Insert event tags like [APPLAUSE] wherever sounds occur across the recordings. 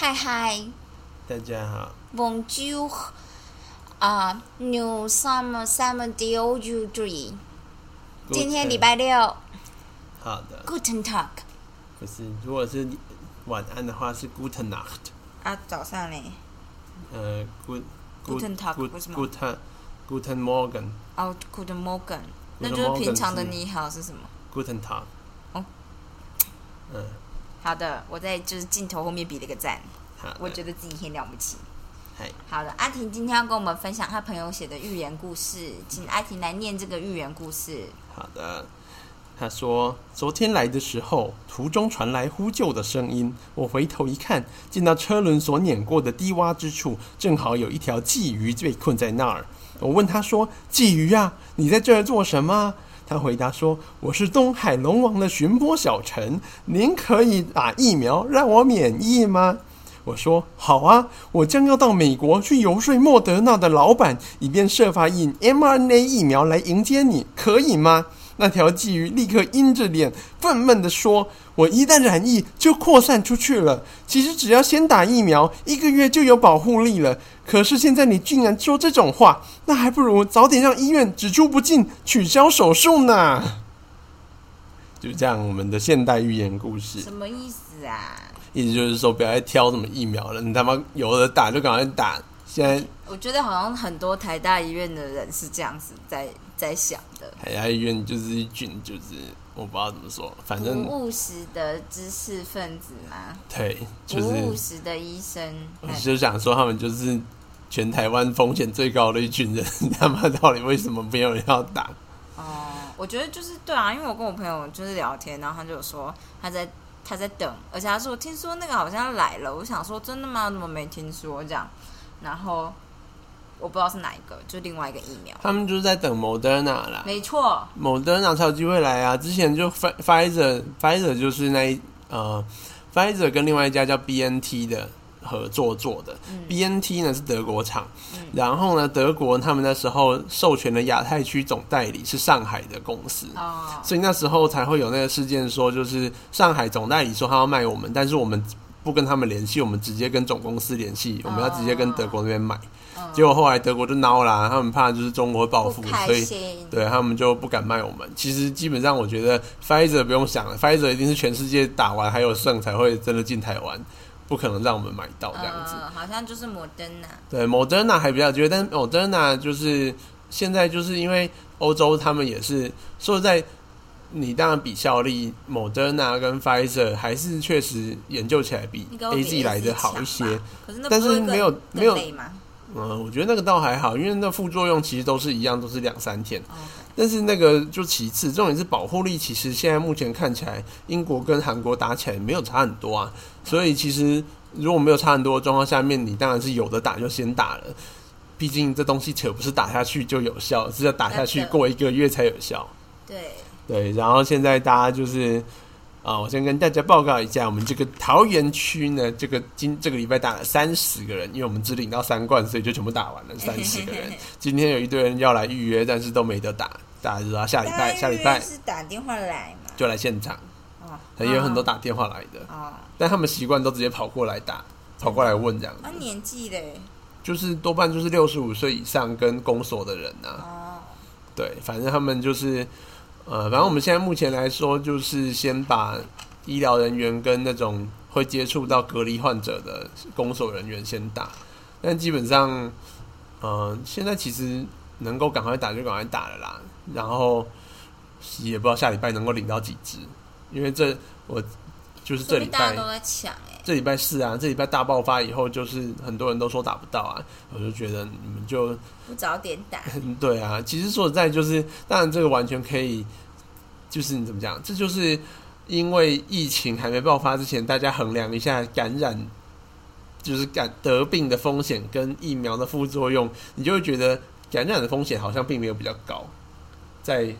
嗨嗨大家好，，Bonjour，啊、New Summer Summer Day You Three，今天礼拜六好的，，Guten Tag，不是，如果是晚安的话是 Guten Nacht，啊，早上呢？呃，Good Guten Tag，Good 为什么 Guten Guten Morgen 哦，Good morning，那 Guten 就是平常的你好是什么？Guten Tag，哦，嗯，好的，我在就是镜头后面比了个赞，好，我觉得自己很了不起。嗨，好的，阿婷今天要跟我们分享她朋友写的寓言故事，请阿婷来念这个寓言故事。好的。他说：“昨天来的时候，途中传来呼救的声音。我回头一看，见到车轮所碾过的低洼之处，正好有一条鲫鱼被困在那儿。我问他说：‘鲫鱼啊，你在这儿做什么？’他回答说：‘我是东海龙王的巡波小臣，您可以打疫苗让我免疫吗？’我说：‘好啊，我将要到美国去游说莫德纳的老板，以便设法引 mRNA 疫苗来迎接你，可以吗？’那条鲫鱼立刻阴着脸，愤懑地说：“我一旦染疫，就扩散出去了。其实只要先打疫苗，一个月就有保护力了。可是现在你竟然说这种话，那还不如早点让医院只出不进，取消手术呢。”就这样，我们的现代寓言故事，什么意思啊？意思就是说，不要再挑什么疫苗了，你他妈有的打就赶快打。现在我觉得好像很多台大医院的人是这样子在在想的，台大医院就是一群，就是我不知道怎么说，反正务实的知识分子嘛，对，就是务是实的医生。我就想说，他们就是全台湾风险最高的一群人，[LAUGHS] 他妈到底为什么没有人要打？哦，我觉得就是对啊，因为我跟我朋友就是聊天，然后他就说他在他在等，而且他说听说那个好像来了，我想说真的吗？我怎么没听说这样？然后我不知道是哪一个，就另外一个疫苗。他们就是在等 Moderna 啦没错，，Moderna 才有机会来啊。之前就 Pfi- Pfizer Pfizer 就是那一呃 Pfizer 跟另外一家叫 BNT 的合作做的、b n t 呢是德国厂，然后呢德国他们那时候授权的亚太区总代理是上海的公司。哦，所以那时候才会有那个事件，说就是上海总代理说他要卖我们，但是我们不跟他们联系，我们直接跟总公司联系，我们要直接跟德国那边买。结果后来德国就孬啦，他们怕就是中国会报复所以。对他们就不敢卖我们。其实基本上我觉得 Pfizer 不用想了，Pfizer 一定是全世界打完还有剩才会真的进台湾，不可能让我们买到这样子。嗯，好像就是摩登呐。对，Moderna 还比较有机会，但是 Moderna 就是现在就是因为欧洲他们也是说实在，你当然比效力，Moderna 跟 Pfizer 还是确实研究起来比 A 比 Z 来的好一些。可是那但是没有更没有？嗯，我觉得那个倒还好，因为那副作用其实都是一样，都是两三天。哦但是那个就其次，重点是保护力，其实现在目前看起来，英国跟韩国打起来没有差很多啊。所以其实如果没有差很多的状况下面，你当然是有的打就先打了。毕竟这东西可不是打下去就有效，是要打下去过一个月才有效。对，对，然后现在大家就是啊，我先跟大家报告一下，我们这个桃园区呢，这个今这个礼拜打了三十个人，因为我们只领到三冠，所以就全部打完了三十个人。[LAUGHS] 今天有一堆人要来预约，但是都没得打，大家就说下礼拜下礼拜是打电话来嘛？就来现场，哦，也有很多打电话来的，哦，但他们习惯都直接跑过来打，跑过来问这样啊，年纪嘞，就是多半就是六十五岁以上跟公所的人啊，哦，对，反正他们就是，呃，反正我们现在目前来说，就是先把医疗人员跟那种会接触到隔离患者的公所人员先打，但基本上，呃，现在其实能够赶快打就赶快打了啦，然后也不知道下礼拜能够领到几只，因为这我就是这礼拜大家都在抢哎，这礼拜四啊，这礼拜大爆发以后，就是很多人都说打不到啊，我就觉得你们就不早点打，嗯，[LAUGHS] 对啊，其实说实在，就是当然这个完全可以，就是你怎么讲，这就是因为疫情还没爆发之前，大家衡量一下感染，就是感得病的风险跟疫苗的副作用，你就会觉得感染的风险好像并没有比较高，在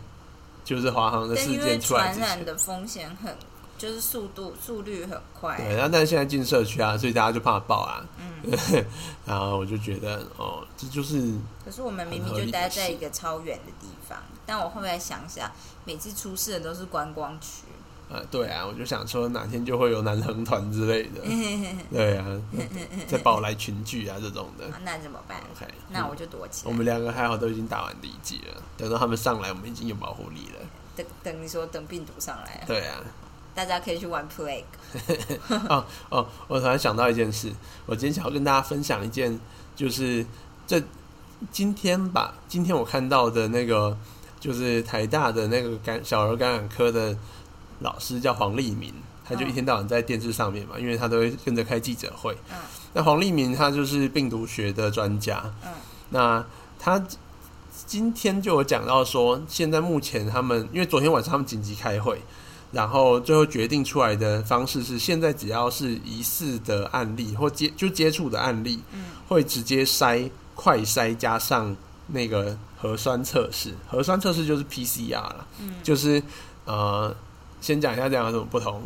就是华航的事件。传染的风险很，就是速度速率很快，对，然后但是现在进社区啊，所以大家就怕爆啊。嗯，[LAUGHS] 然后我就觉得哦，这就是可是我们明明就待在一个超远的地方，但我后来想想，每次出事的都是观光区，呃，对啊，我就想说哪天就会有男横团之类的，[LAUGHS] 对啊，再宝来群聚啊这种的。那怎么办？OK，那我就躲起来。我们两个还好，都已经打完第一季了。等到他们上来，我们已经有保护力了。[LAUGHS] 等等，你说等病毒上来，对啊，[LAUGHS] 大家可以去玩 Plague。哦哦，我突然想到一件事，我今天想要跟大家分享一件，就是这今天吧，今天我看到的那个，就是台大的那个感小儿感染科的老师叫黄立明，他就一天到晚在电视上面嘛，因为他都会跟着开记者会。嗯。那黄立明他就是病毒学的专家，嗯。那他今天就有讲到说，现在目前他们因为昨天晚上他们紧急开会，然后最后决定出来的方式是，现在只要是疑似的案例或接就接触的案例，嗯。会直接筛快筛加上那个核酸测试，核酸测试就是 PCR 了，嗯。就是呃，先讲一下这样有什么不同。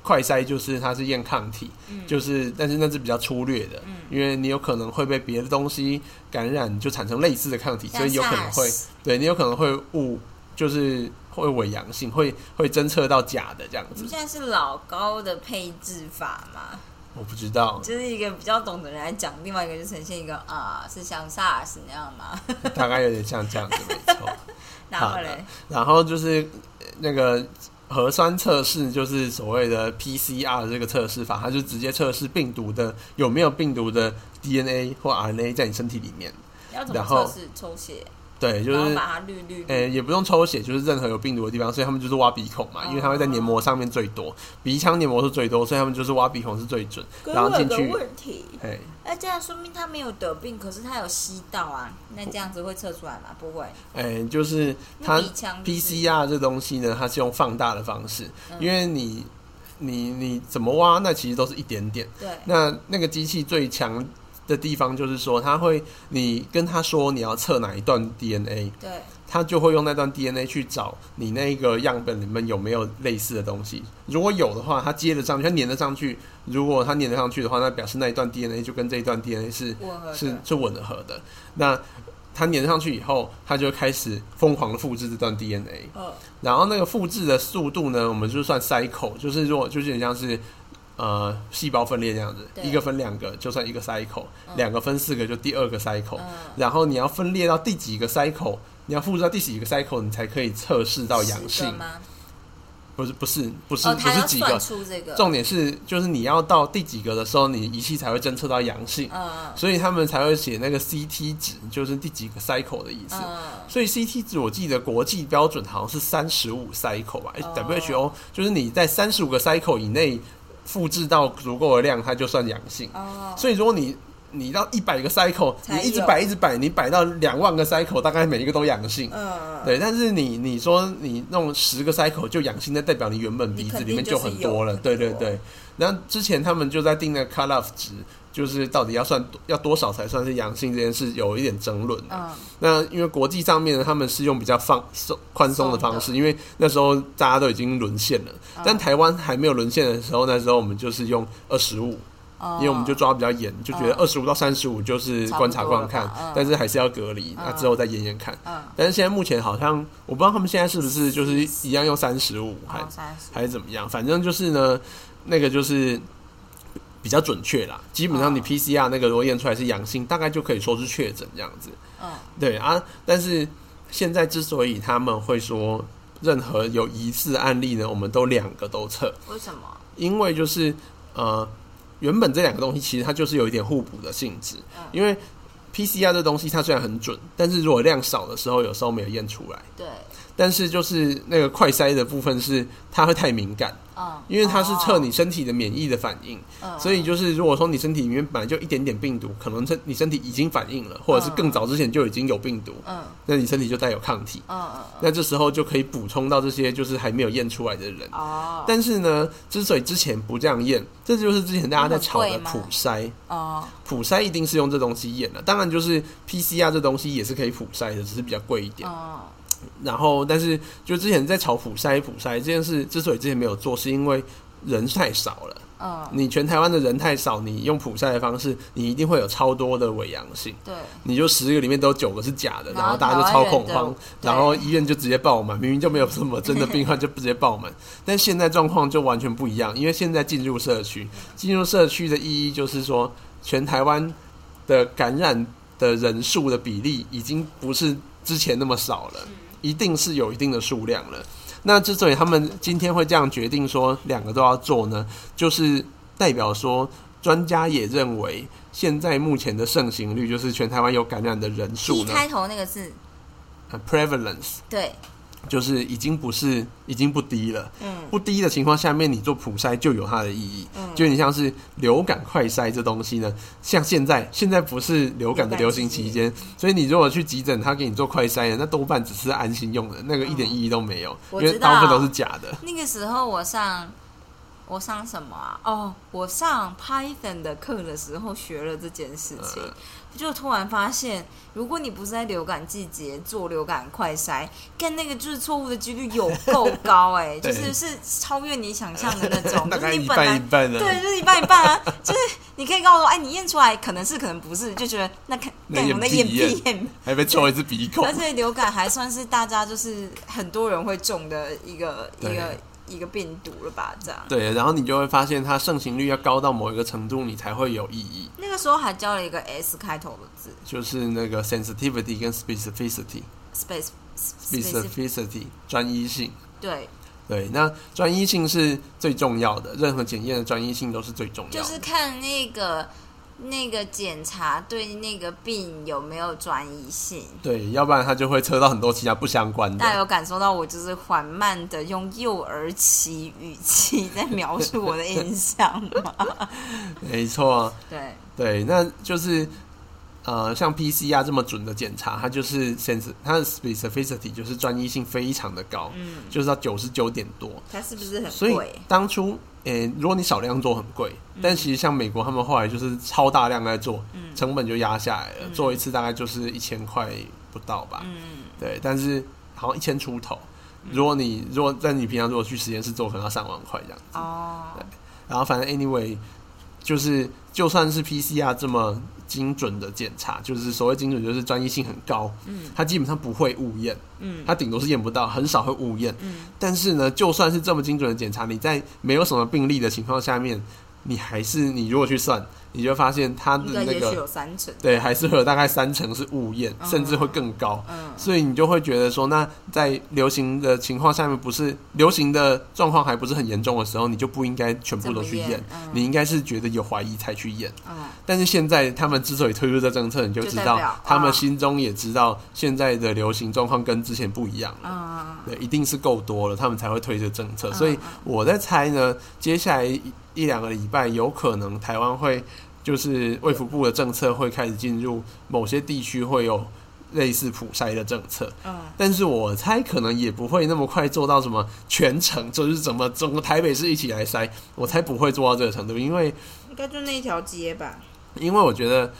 快筛就是它是验抗体，嗯就是但是那是比较粗略的，嗯因为你有可能会被别的东西感染，就产生类似的抗体，所以有可能会对你有可能会误，就是会伪阳性，会会侦测到假的这样子你们。现在是老高的配置法吗？我不知道，就是一个比较懂的人来讲，另外一个就呈现一个啊，是像 SARS 那样吗？大概有点像这样子，没错。[LAUGHS] 然后嘞，然后就是呃那个核酸测试，就是所谓的 PCR 这个测试法，它就直接测试病毒的有没有病毒的 DNA 或 RNA 在你身体里面。要怎么然后测试抽血，对，就是把它滤滤呃、滤。也不用抽血，就是任何有病毒的地方，所以他们就是挖鼻孔嘛，因为它会在黏膜上面最多，鼻腔黏膜是最多，所以他们就是挖鼻孔是最准，然后进去，问题，哎，那这样说明他没有得病，可是他有吸到啊，那这样子会测出来吗？不会，哎，就是它因为鼻腔就是。PCR 这东西呢，它是用放大的方式，嗯。因为你你你怎么挖，那其实都是一点点。对，那那个机器最强的地方就是说，它会你跟他说你要测哪一段 DNA，对，它就会用那段 DNA 去找你那个样本里面有没有类似的东西。如果有的话，它接得上去，它粘得上去。如果它粘得上去的话，那表示那一段 DNA 就跟这一段 DNA 是是是吻合的。那它粘上去以后，它就开始疯狂的复制这段 DNA。呃，然后那个复制的速度呢，我们就算 cycle，就是如果就是很像是呃细胞分裂这样子，一个分两个就算一个 cycle，嗯两、个分四个就第二个 cycle，、嗯然后你要分裂到第几个 cycle，你要复制到第几个 cycle，你才可以测试到阳性。吗？不是不是不是、哦，不是几个，重点是就是你要到第几个的时候，你仪器才会侦测到阳性，嗯所以他们才会写那个 CT 值，就是第几个 cycle 的意思。嗯所以 CT 值我记得国际标准好像是三十五 cycle 吧、哦 WHO 就是你在三十五个 cycle 以内复制到足够的量，它就算阳性。哦，所以如果你你到一百个 cycle，你一直摆一直摆，你摆到两万个 cycle，大概每一个都阳性。嗯，对，但是你你说你弄十个 cycle 就阳性，那代表你原本鼻子里面就很多了。有对对对，然后之前他们就在定那个 cut off 值，就是到底要算要多少才算是阳性这件事有一点争论。嗯。那因为国际上面呢，他们是用比较放松宽松的方式，因为那时候大家都已经沦陷了，嗯。但台湾还没有沦陷的时候，那时候我们就是用二十五，哦因为我们就抓比较严，就觉得嗯。二十五到三十五就是观察观看但是还是要隔离，那嗯之后再验验看。嗯，但是现在目前好像我不知道他们现在是不是就是一样用三十五，还还是怎么样，反正就是呢，那个就是比较准确啦。基本上你哦 PCR 那个如果验出来是阳性，大概就可以说是确诊这样子。嗯。对啊，但是现在之所以他们会说任何有疑似案例呢，我们都两个都测，为什么？因为就是呃，原本这两个东西其实它就是有一点互补的性质，嗯因为 PCR 这东西它虽然很准，但是如果量少的时候，有时候没有验出来。对，但是就是那个快筛的部分是它会太敏感，嗯，因为它是测你哦，身体的免疫的反应，嗯。所以就是如果说你身体里面本来就一点点病毒，可能身你身体已经反应了，或者是更早之前就已经有病毒，嗯。那你身体就带有抗体，嗯嗯。那这时候就可以补充到这些就是还没有验出来的人。但是呢，之所以之前不这样验，这就是之前大家在炒的普筛。哦，普筛一定是用这东西验的，当然就是 PCR 这东西也是可以普筛的，只是比较贵一点。嗯然后，但是就之前在炒普筛普筛这件事，之所以之前没有做，是因为人太少了。嗯，你全台湾的人太少，你用普筛的方式，你一定会有超多的伪阳性。对，你就十个里面都有九个是假的，然后大家就超恐慌然后医院就直接爆满，明明就没有什么真的病患就直接爆满。[LAUGHS] 但现在状况就完全不一样，因为现在进入社区，进入社区的意义就是说，全台湾的感染的人数的比例已经不是之前那么少了，一定是有一定的数量了。那之所以他们今天会这样决定说两个都要做呢，就是代表说专家也认为，现在目前的盛行率就是全台湾有感染的人数开头那个字，呃，prevalence。对，就是已经不是已经不低了。嗯不低的情况下面，你做普筛就有它的意义。嗯就你像是流感快筛这东西呢，像现在现在不是流感的流行期间，所以你如果去急诊，他给你做快筛的，那多半只是安心用的，那个一点意义都没有，因为我知道大部分都是假的。那个时候我上我上什么啊？哦，我上 Python 的课的时候学了这件事情，嗯。就突然发现，如果你不是在流感季节做流感快筛，干那个就是错误的几率有够高哎、[LAUGHS] 就是是超越你想象的那种，[LAUGHS] 就是你本来一半的。对，就是一半一半啊，[LAUGHS] 就是你可以告诉我，哎，你验出来可能是可能不是，就觉得那看那验干我那屁验。验屁验。还被抽一次鼻孔。而。且流感还算是大家就是很多人会中的一个一个一个病毒了吧？这样。对，然后你就会发现它盛行率要高到某一个程度，你才会有意义，那个时候还教了一个 S 开头的字就是那个 sensitivity 跟 specificity。，space specificity 专一性。对，对，那专一性是最重要的，任何检验的专一性都是最重要的。就是看那个那个检查对那个病有没有专一性。对，要不然他就会测到很多其他不相关的。大家有感受到我就是缓慢的用幼儿期语气在描述我的印象吗？[LAUGHS] 没错，对，对，那就是呃，像 PCR 这么准的检查，它就是 sense 它的 specificity 就是专一性非常的高，嗯，就是到九十九点多。它是不是很所以贵？当初，诶、如果你少量做很贵，但其实像美国他们后来就是超大量在做，嗯成本就压下来了，嗯做一次大概就是一千块不到吧。嗯，对，但是好像一千出头。如果你如果在你平常如果去实验室做，可能要上万块这样。哦，然后反正 anyway，就是就算是 PCR 这么精准的检查，就是所谓精准，就是专业性很高，嗯。它基本上不会误验，嗯。它顶多是验不到，很少会误验。嗯，但是呢，就算是这么精准的检查，你在没有什么病例的情况下面，你还是你如果去算，你就发现它的那个有三成。对，还是会有大概三成是误验，嗯甚至会更高。嗯所以你就会觉得说，那在流行的情况下面，不是流行的状况还不是很严重的时候，你就不应该全部都去验嗯你应该是觉得有怀疑才去验。嗯但是现在他们之所以推出这政策，你就知道就他们啊心中也知道现在的流行状况跟之前不一样了。嗯对，一定是够多了，他们才会推这政策。嗯所以我在猜呢，接下来一一两个礼拜，有可能台湾会就是卫福部的政策会开始进入某些地区会有类似普筛的政策，嗯但是我猜可能也不会那么快做到什么全程，就是怎么整个台北市一起来筛，我才不会做到这个程度，因为应该就那一条街吧。因为我觉得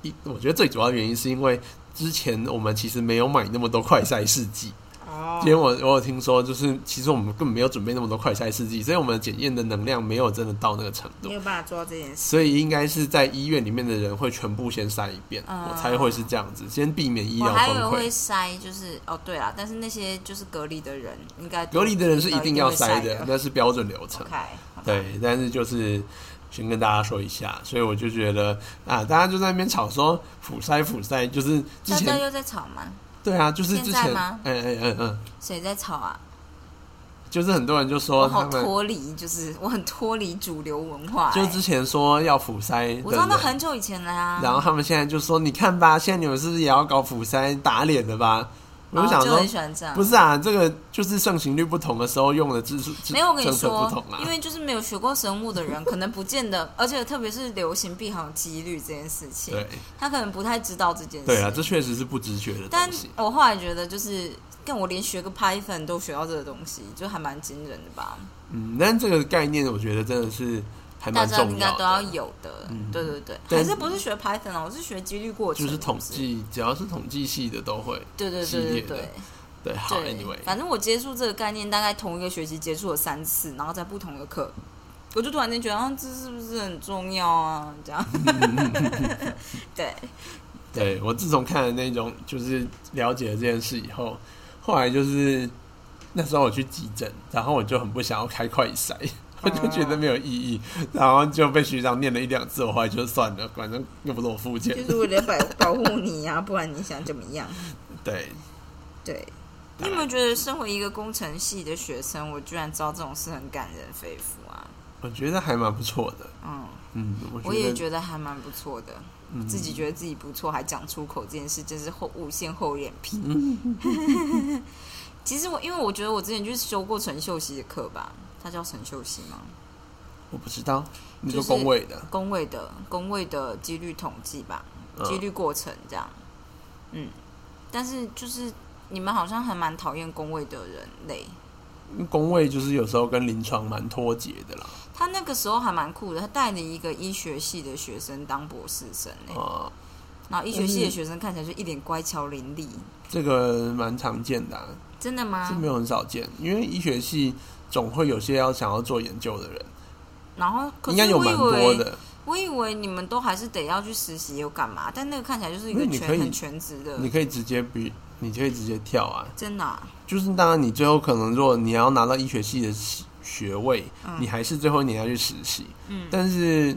一，我觉得最主要的原因是因为之前我们其实没有买那么多快筛试剂。哦今天我我有听说，就是其实我们根本没有准备那么多快筛试剂，所以我们检验的能量没有真的到那个程度没，有办法做到这件事。所以应该是在医院里面的人会全部先筛一遍，嗯我猜会是这样子，先避免医我疗崩还有会溃。筛，就是哦，对啊，但是那些就是隔离的人，应该隔离的人是一定要筛的的，。那是标准流程。对，但是就是先跟大家说一下，所以我就觉得啊，大家就在那边吵说普筛普筛，就是之前又在吵吗？对啊，就是之前现在吗嗯嗯嗯嗯，谁在吵啊？就是很多人就我好说他们脱离，就是我很脱离主流文化、欸。就之前说要釜山我知道那很久以前了啊。然后他们现在就说：“你看吧，现在你们是不是也要搞釜山打脸的吧？”我就很，喜欢这样。不是啊，这个就是盛行率不同的时候用的没有，我跟你说。因为就是没有学过生物的人，可能不见得，而且特别是流行病还有几率这件事情，对他可能不太知道这件事。对啊，这确实是不直觉的但东西。我后来觉得，就是跟我连学个 Python 都学到这个东西，就还蛮惊人的吧。嗯，但这个概念我觉得真的是还大家蛮重要应该都要的，有的。嗯对对对，还是不是学 Python 啊？我是学几率过程，就是统。计，只要是统计系的都会。对对系对对对对，好对，anyway，反正我接触这个概念，大概同一个学期接触了三次，然后在不同的课。我就突然间觉得，啊，这是不是很重要啊？这样，[LAUGHS] 对，对我自从看了那种就是了解了这件事以后，后来就是那时候我去急诊，然后我就很不想要开快筛，我就觉得没有意义，然后就被学长念了一两次，我后来就算了，反正又不是我付钱就。是为了保保护你呀、不然你想怎么样？对，对。你有没有觉得，身为一个工程系的学生，我居然知道这种事很感人肺腑啊？我觉得还蛮不错的。嗯，嗯，我我也觉得还蛮不错的。嗯自己觉得自己不错，还讲出口这件事，真是厚无限厚脸皮。嗯 [LAUGHS] 其实我因为我觉得我之前就是修过陈秀熙的课吧，他叫陈秀熙吗？我不知道，你说工位的，工位的工位的几率统计吧，嗯几率过程这样。嗯，但是就是你们好像还蛮讨厌工位的人类。工位就是有时候跟临床蛮脱节的啦。他那个时候还蛮酷的，他带了一个医学系的学生当博士生呢、啊、然后医学系的学生看起来就一脸乖巧伶俐，这个蛮常见的、啊，真的吗这？没有很少见，因为医学系总会有些要想要做研究的人，然后应该有蛮多的。我以为你们都还是得要去实习又干嘛？但那个看起来就是一个那你可以全很全职的，你可以直接比，你可以直接跳啊。真的、啊、就是当然，你最后可能如果你要拿到医学系的学学位，嗯你还是最后一年要去实习。嗯但是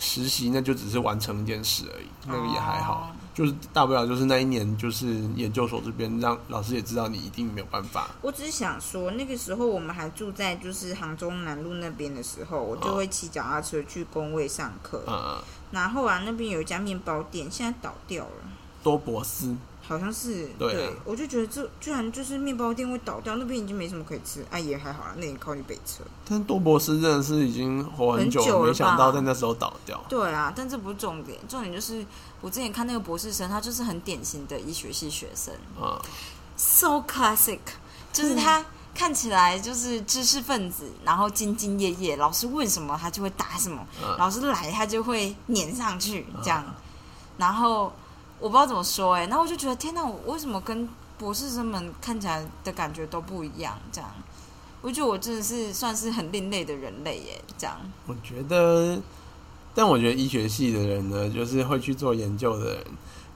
实习那就只是完成一件事而已，那个也还好。哦就是大不了就是那一年就是研究所这边让老师也知道你一定没有办法。我只是想说，那个时候我们还住在就是杭州南路那边的时候，我就会骑脚踏车去工位上课。呃，然后啊，那边有一家面包店，现在倒掉了。多博斯好像是对啊。我就觉得这居然就是面包店会倒掉，那边已经没什么可以吃，啊也还好啦，那也靠你北车。但是多博士真的是已经活很久很久了没想到在那时候倒掉。对啊，但这不是重点，重点就是我之前看那个博士生，他就是很典型的医学系学生。嗯、，so classic，就是他看起来就是知识分子，然后兢兢业业，老师问什么他就会答什么，嗯老师来他就会撵上去这样，然后我不知道怎么说哎、然后我就觉得天哪，我为什么跟博士生们看起来的感觉都不一样？这样，我觉得我真的是算是很另类的人类耶，这样。我觉得，但我觉得医学系的人呢，就是会去做研究的人，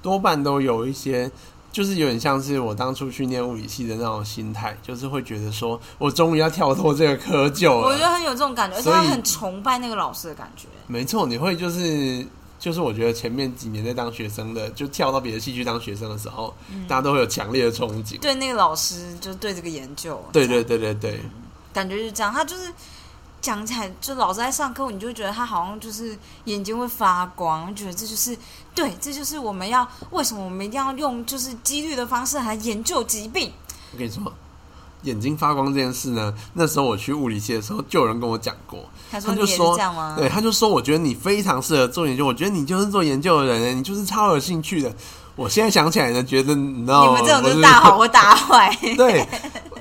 多半都有一些，就是有点像是我当初去念物理系的那种心态，就是会觉得说我终于要跳脱这个窠臼了。我觉得很有这种感觉，而且所以他很崇拜那个老师的感觉。没错，你会就是。就是我觉得前面几年在当学生的，就跳到别的系去当学生的时候，大家都会有强烈的憧憬。对那个老师，就对这个研究，对对对对对，感觉是这样。他就是讲起来，就老师在上课，你就会觉得他好像就是眼睛会发光，觉得这就是对，这就是我们要为什么我们一定要用就是几率的方式来研究疾病。我跟你说，眼睛发光这件事呢，那时候我去物理系的时候，就有人跟我讲过。他说你也是他就说这样吗？对，他就说，我觉得你非常适合做研究，我觉得你就是做研究的人，你就是超有兴趣的。我现在想起来呢，觉得你知道你们这种就是大好或大坏。[LAUGHS] 对，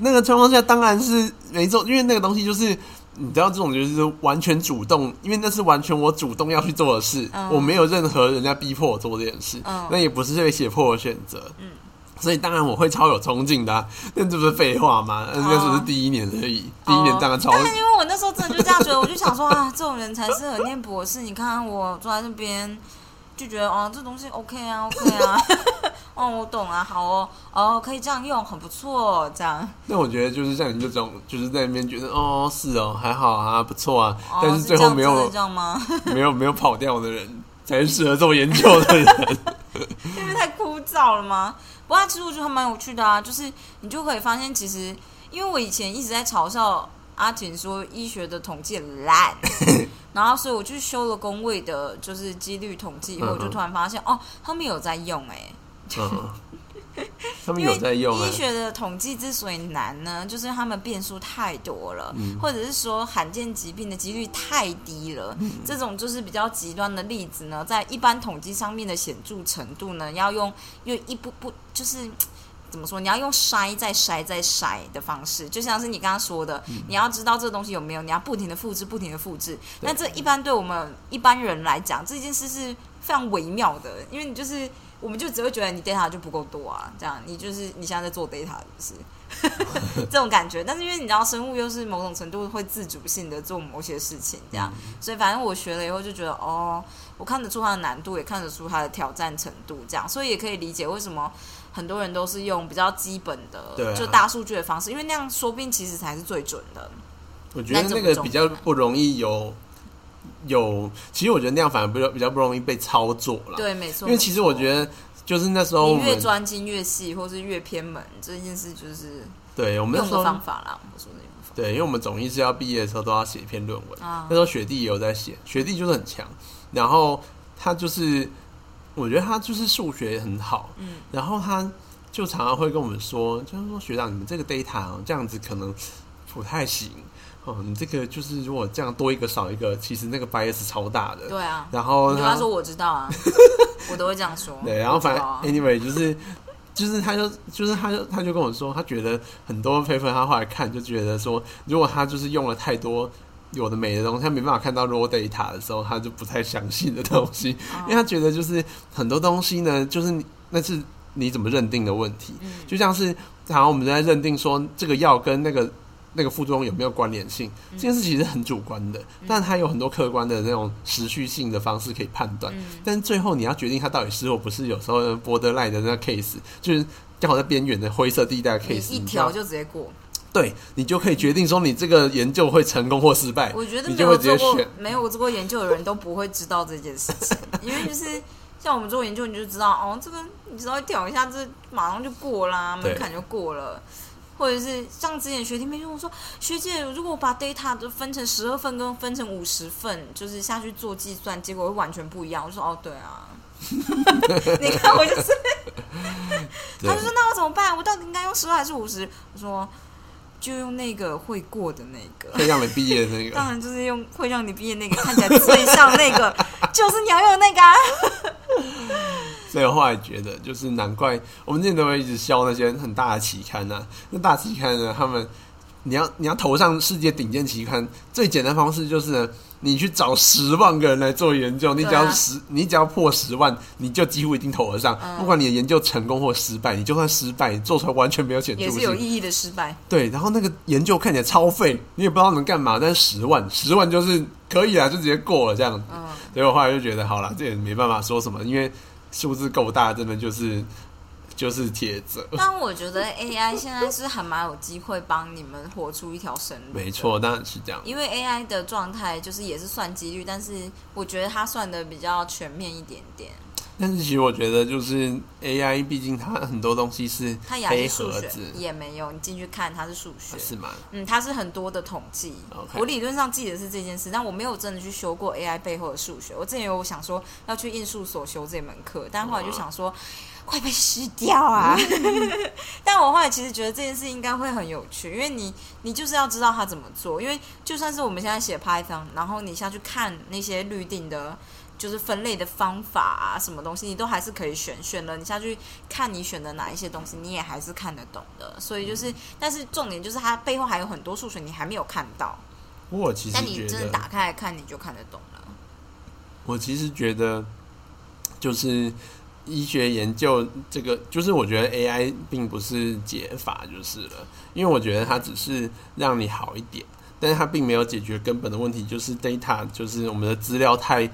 那个情况下当然是没做，因为那个东西就是你知道，这种就是完全主动，因为那是完全我主动要去做的事，嗯我没有任何人家逼迫我做这件事，嗯那也不是被胁迫的选择，嗯。所以当然我会超有冲劲的、啊，但这不是废话吗？那时候是第一年而已，第一年当然超但是因为我那时候真的就这样觉得，我就想说啊，这种人才适合念博士。你看我坐在那边，就觉得哦，这东西 OK 啊，OK 啊，[LAUGHS] 哦，我懂啊，好哦，哦，可以这样用，很不错，这样。那我觉得就是像你这种，就是在那边觉得哦是哦还好啊不错啊，哦、但是最后没有这样吗？[LAUGHS] 没有没有跑掉的人，才是适合做研究的人。[LAUGHS] [LAUGHS] 因为太枯燥了吗？不过其实我觉得还蛮有趣的啊，就是你就可以发现，其实因为我以前一直在嘲笑阿婷说医学的统计很烂，[LAUGHS] 然后所以我去修了工位的，就是几率统计以后，我就突然发现哦，他们有在用哎、嗯，[LAUGHS] 他们有在用啊医。学的统计之所以难呢，就是他们变数太多了，嗯或者是说罕见疾病的几率太低了。嗯这种就是比较极端的例子呢，在一般统计上面的显著程度呢，要用用一步步就是。怎么说？你要用筛再筛再筛的方式，就像是你刚刚说的，嗯你要知道这东西有没有，你要不停的复制，不停的复制。那这一般对我们一般人来讲，这件事是非常微妙的，因为你就是我们就只会觉得你 data 就不够多啊，这样你就是你现在在做 data 是不是 [LAUGHS] 这种感觉？但是因为你知道生物又是某种程度会自主性的做某些事情，这样，所以反正我学了以后就觉得哦，我看得出它的难度，也看得出它的挑战程度，这样，所以也可以理解为什么很多人都是用比较基本的啊就大数据的方式，因为那样说不定其实才是最准的。我觉得那个比较不容易有有，其实我觉得那样反而比较比较不容易被操作了。对，没错。因为其实我觉得就是那时候你越专精越细，或是越偏门，这件事就是对我们那用的方法啦。我说的用法。对，因为我们总医师要毕业的时候都要写一篇论文，啊那时候学弟也有在写，学弟就是很强，然后他就是我觉得他就是数学很好，嗯，然后他就常常会跟我们说，就是说学长，你们这个 data 哦这样子可能不太行哦，你这个就是如果这样多一个少一个，其实那个 bias 超大的。对啊。然后他说我知道啊，[LAUGHS] 我都会这样说。对，然后反正 anyway 就是。就是他就就是他就他就跟我说，他觉得很多 paper 他后来看就觉得说，如果他就是用了太多有的没的东西，他没办法看到 raw data 的时候，他就不太相信的东西，哦因为他觉得就是很多东西呢，就是那是你怎么认定的问题，嗯就像是好像我们在认定说这个药跟那个那个副作用有没有关联性，嗯这件事其实很主观的，但它有很多客观的那种持续性的方式可以判断。嗯但最后你要决定它到底是或不是，有时候 borderline 的那个 case 就是刚好在边缘的灰色地带的 case，一条就直接过。对你就可以决定说你这个研究会成功或失败，我觉得没你就会有做过直接选。没有做过研究的人都不会知道这件事情，因为就是像我们做研究，你就知道哦，这个你只要调一下，这马上就过啦，对门槛就过了。或者是像之前学弟妹跟我说，学姐，如果我把 data 都分成十二份跟分成五十份，就是下去做计算，结果会完全不一样。我说哦，对啊，[LAUGHS] 你看我就是，[LAUGHS] 他就说那我怎么办？我到底应该用十二还是五十？我说就用那个会过的那个。会让你毕业的那当，然就是用会让你毕业那个看起来最像那个，[LAUGHS] 就是你要用的那个、啊。所以我后来觉得，就是难怪我们之前都会一直笑那些很大的期刊啊，那大期刊呢，他们你要你要投上世界顶尖期刊，最简单方式就是呢，你去找十万个人来做研究，你只要十、你只要破十万，你就几乎一定投得上，嗯不管你的研究成功或失败，你就算失败，你做出来完全没有显著也是有。意义的失败。对，然后那个研究看起来超废，你也不知道能干嘛，但是十万，十万就是可以啊，就直接过了这样子。嗯，所以我后来就觉得，好了，这也没办法说什么，因为数字够大，真的就是就是铁则。但我觉得 AI 现在是还蛮有机会帮你们活出一条生路。没。错，当然是这样。因为 AI 的状态就是也是算几率，但是我觉得它算的比较全面一点点。[LAUGHS] 但是其实我觉得，就是 AI，毕竟它很多东西是它也还黑是数学盒子，也没有，你进去看它是数学。是吗？嗯，它是很多的统计。我理论上记得是这件事，但我没有真的去修过 AI 背后的数学。我之前有想说要去应数所修这门课，但后来就想说快被失掉啊。[LAUGHS] 但我后来其实觉得这件事应该会很有趣，因为你你就是要知道它怎么做。因为就算是我们现在写 Python，然后你下去看那些预定的。就是分类的方法啊，什么东西你都还是可以选，选了你下去看你选的哪一些东西，你也还是看得懂的。所以就是，但是重点就是它背后还有很多数学你还没有看到，我其实但你，真的打开来看，你就看得懂了。我其实觉得，就是医学研究这个，就是我觉得 AI 并不是解法就是了，因为我觉得它只是让你好一点，但是它并没有解决根本的问题，就是 data，就是我们的资料太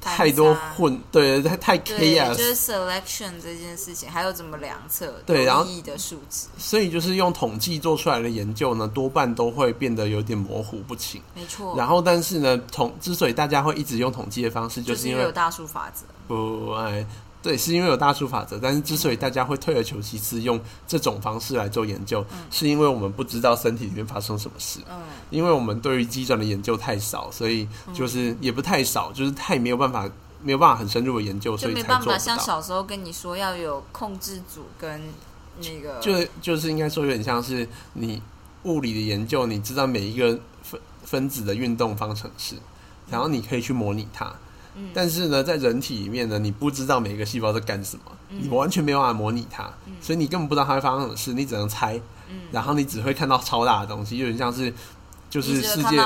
太多混，对，太太对，chaos，就是 selection 这件事情，还有怎么量测有对然后意义的数值，所以就是用统计做出来的研究呢，多半都会变得有点模糊不清。没错。然后，但是呢，统之所以大家会一直用统计的方式，就是因为因为有大数法则，不哎，对，是因为有大数法则。但是之所以大家会退而求其次，用这种方式来做研究，是因为我们不知道身体里面发生什么事。嗯，因为我们对于机转的研究太少，所以就是也不太少，就是太没有办法，没有办法很深入的研究，所以没办法。像小时候跟你说要有控制组跟那个，就就是应该说有点像是你物理的研究，你知道每一个分分子的运动方程式，然后你可以去模拟它。嗯但是呢，在人体里面呢，你不知道每个细胞在干什么，嗯。你完全没有办法模拟它，所以你根本不知道它会发生什么事，你只能猜，嗯。然后你只会看到超大的东西，有点像是就是世界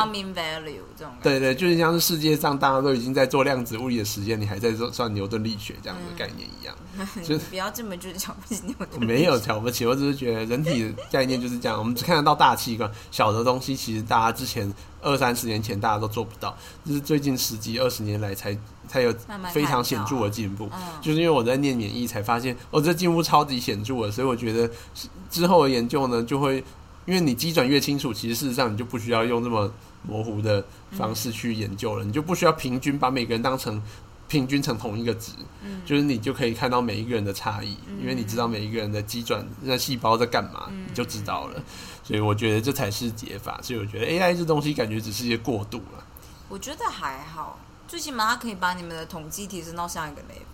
对对，就是像是世界上大家都已经在做量子物理的实验，你还在做算牛顿力学这样的概念一样。[LAUGHS] 就你不要这么就是瞧不起牛我顿。[LAUGHS] 没有瞧不起，我只是觉得人体的概念就是这样。我们只看得到大器官，小的东西其实大家之前二三十年前大家都做不到，就是最近十几二十年来才才有非常显著的进步。嗯，就是因为我在念免疫，才发现哦，这进步超级显著的，所以我觉得是之后的研究呢，就会因为你基转越清楚，其实事实上你就不需要用这么模糊的方式去研究了，你就不需要平均把每个人当成平均成同一个值，嗯就是你就可以看到每一个人的差异，因为你知道每一个人的基转那细胞在干嘛，嗯你就知道了。所以我觉得这才是解法，所以我觉得 AI 这东西感觉只是一些过渡了。我觉得还好，最起码它可以把你们的统计提升到下一个 level。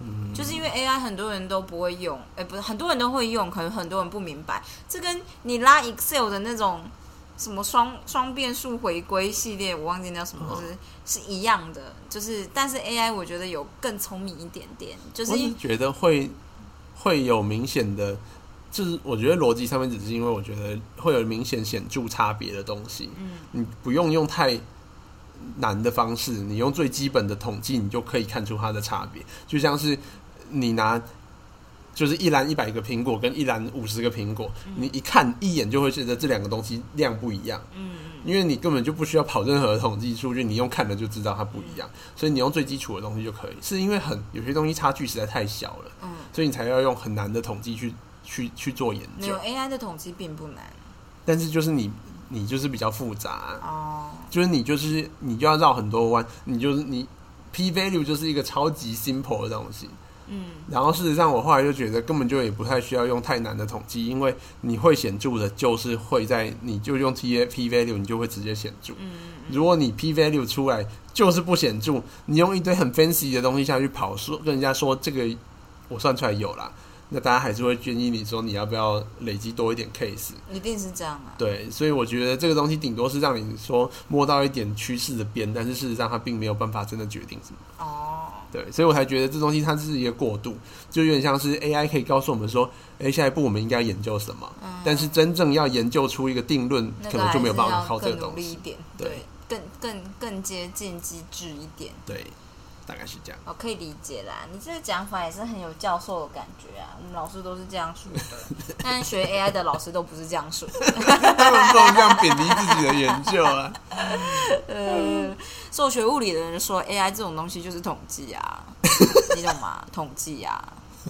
嗯，就是因为 AI 很多人都不会用，哎、不是很多人都会用，可能很多人不明白，这跟你拉 Excel 的那种什么双双变数回归系列，我忘记叫什么，就是是一样的。就是，但是 AI 我觉得有更聪明一点点，就是觉得会会有明显的，就是我觉得逻辑上面只是因为我觉得会有明显显著差别的东西，嗯。你不用用太难的方式，你用最基本的统计，你就可以看出它的差别。就像是你拿就是一篮一百个苹果跟一篮五十个苹果，你一看一眼就会觉得这两个东西量不一样。嗯因为你根本就不需要跑任何统计数据，你用看了就知道它不一样，所以你用最基础的东西就可以。是因为很有些东西差距实在太小了，嗯，所以你才要用很难的统计去去去做研究没有。AI 的统计并不难但是就是你你就是比较复杂，哦。就是你就是你就要绕很多弯，你就是你 p value 就是一个超级 simple 的东西。嗯然后事实上，我后来就觉得根本就也不太需要用太难的统计，因为你会显著的，就是会在你就用 T A P value 你就会直接显著。嗯如果你 P value 出来就是不显著，你用一堆很 fancy 的东西下去跑，说跟人家说这个我算出来有啦，那大家还是会建议你说你要不要累积多一点 case。一定是这样啊。对，所以我觉得这个东西顶多是让你说摸到一点趋势的边，但是事实上它并没有办法真的决定什么。哦，对，所以我才觉得这东西它是一个过渡，就有点像是 AI 可以告诉我们说，诶，下一步我们应该研究什么，嗯但是真正要研究出一个定论，可能就没有办法靠这个东西。努力一点，对对，更更更接近机制一点。对，大概是这样。我可以理解啦，你这个讲法也是很有教授的感觉啊。我们老师都是这样说的，[LAUGHS] 但是学 AI 的老师都不是这样说的。[LAUGHS] 他们不能这样贬低自己的研究啊。呃，做学物理的人说 AI 这种东西就是统计啊，你懂吗？统计啊，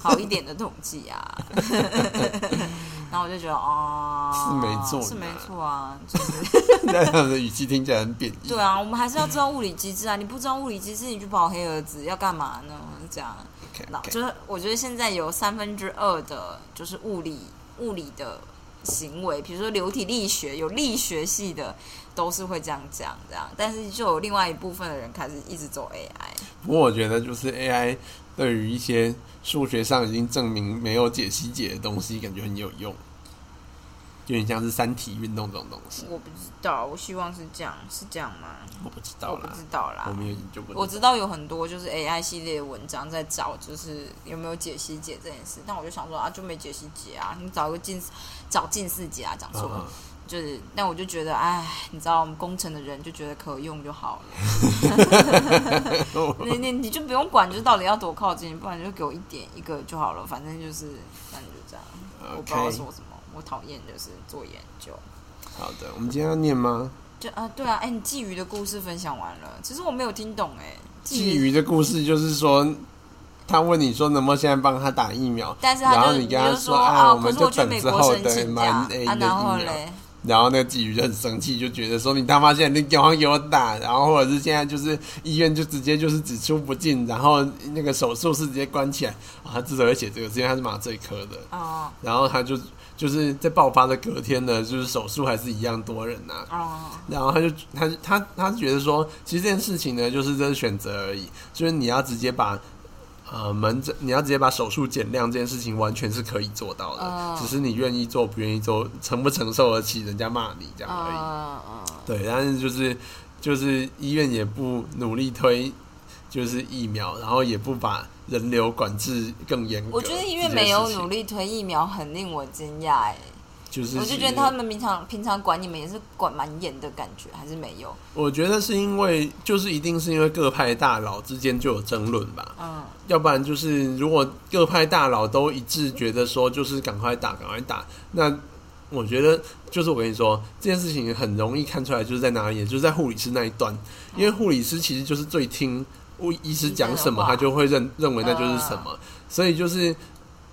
好一点的统计啊。[LAUGHS] 然后我就觉得哦，是没错是没错啊，就是 [LAUGHS] 那样的语气听起来很贬义。对啊，我们还是要知道物理机制啊。你不知道物理机制，你去跑黑盒子要干嘛呢？这样。那就是我觉得现在有三分之二的，就是物理物理的行为，比如说流体力学，有力学系的都是会这样讲，这样。但是就有另外一部分的人开始一直走 AI，不过我觉得就是 AI 对于一些数学上已经证明没有解析解的东西，感觉很有用，有点像是三体运动这种东西。我不知道，我希望是这样，是这样吗？我不知道啦我不知，道啦我。没有。我知道有很多就是 AI 系列的文章在找，就是有没有解析解这件事，但我就想说啊，就没解析解啊，你找个近找近似解啊，讲错了。嗯就是，但我就觉得，哎，你知道，我们工程的人就觉得可用就好了。[LAUGHS] 你你你就不用管，就是到底要多靠近，不然就给我一点一个就好了。反正就是，反正就这样。我不知道说什么，我讨厌就是做研究。好的，我们今天要念吗？就啊，对啊，哎，你鲫鱼的故事分享完了，其实我没有听懂，哎，鲫鱼的故事就是说，他问你说能不能现在帮他打疫苗，但是他然后你跟他说啊，我们就去美等之后国申请假 A 啊，的然后疫苗。嘞，然后那个鲫鱼就很生气，就觉得说你他妈现在你赶快给我打，然后或者是现在就是医院就直接就是只出不进，然后那个手术室直接关起来。啊，他之所以会写这个，是因为他是麻醉科的，哦然后他就就是在爆发的隔天呢，就是手术还是一样多人呐、哦，然后他就他他他觉得说，其实这件事情呢，就是这是选择而已，就是你要直接把呃门诊，你要直接把手术减量这件事情，完全是可以做到的，哦。只是你愿意做不愿意做，承不承受得起人家骂你这样而已。对，但是就是就是医院也不努力推。就是疫苗，然后也不把人流管制更严格。我觉得医院没有努，力推疫苗，很令我惊讶，哎。就是我就觉得他们平常平常管你们也是管蛮严的感觉，还是没有？我觉得是因为就是一定是因为各派大佬之间就有争论吧，嗯，要不然就是如果各派大佬都一致觉得说就是赶快打赶快打，那我觉得就是我跟你说这件事情很容易看出来就是在哪里，就是在护理师那一段，因为护理师其实就是最听医医师讲什么，他就会认认为那就是什么，所以就是。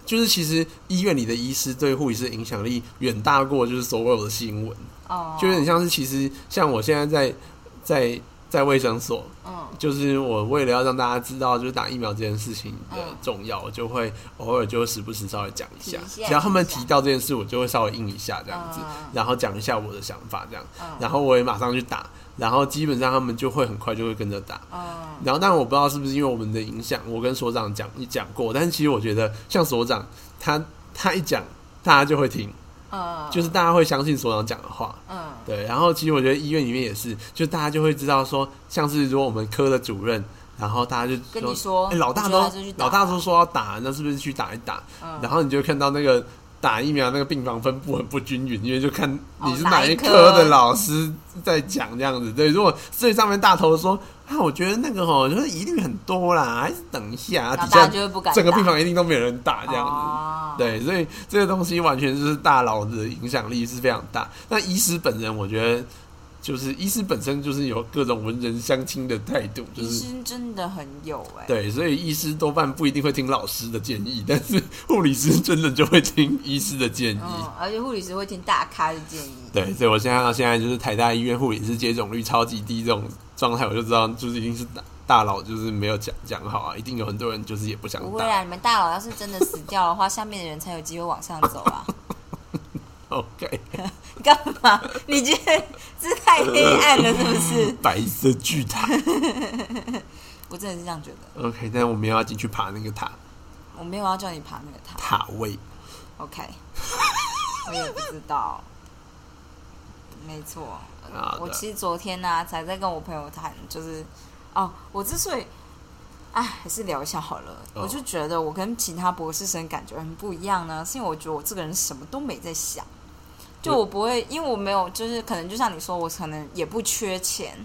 就是其实医院里的医师对护理师影响力远大过就是所有的新闻，哦，就有点像是其实像我现在在在在卫生所，嗯。就是我为了要让大家知道就是打疫苗这件事情的嗯重要，我就会偶尔就会时不时稍微讲一下。提一，下只要他们提到这件事，我就会稍微应一下这样子嗯，然后讲一下我的想法这样，嗯。然后我也马上去打，然后基本上他们就会很快就会跟着打。嗯然后，当然我不知道是不是因为我们的影响，我跟所长讲讲过，但是其实我觉得像所长他他一讲，大家就会听，嗯，就是大家会相信所长讲的话。嗯对，然后其实我觉得医院里面也是，就大家就会知道说，像是如果我们科的主任，然后大家就跟你说哎、老大都老大都说要打，那是不是去打一打？嗯，然后你就看到那个打疫苗那个病房分布很不均匀，因为就看你是哦哪一科科的老师在讲这样子。对，如果最上面大头说啊，我觉得那个吼就是疑虑很多啦，还是等一下，底下就会不敢整个病房一定都没有人打这样子。哦，对，所以这个东西完全就是大佬的影响力是非常大。那医师本人，我觉得就是医师本身就是有各种文人相亲的态度，就医是生真的很有哎，对，所以医师多半不一定会听老师的建议，但是护理师真的就会听医师的建议。嗯，而且护理师会听大咖的建议，对，所以我现在到现在就是台大医院护理师接种率超级低这种状态，我就知道就是一定是大大佬就是没有讲讲好啊，一定有很多人就是也不想。不会啊，你们大佬要是真的死掉的话，下面的人才有机会往上走啊。[LAUGHS] OK，你 [LAUGHS] 干嘛？你觉得这太黑暗了是不是？白色巨塔。[LAUGHS] 我真的是这样觉得。OK，但我没有要进去爬那个塔我没有要叫你爬那个塔塔位。，OK？[LAUGHS] 我也不知道。没错，我其实昨天呢、才在跟我朋友谈，就是哦，我之所以，哎，还是聊一下好了。哦我就觉得我跟其他博士生感觉很不一样呢，是因为我觉得我这个人什么都没在想，就我不会，因为我没有，就是可能就像你说，我可能也不缺钱，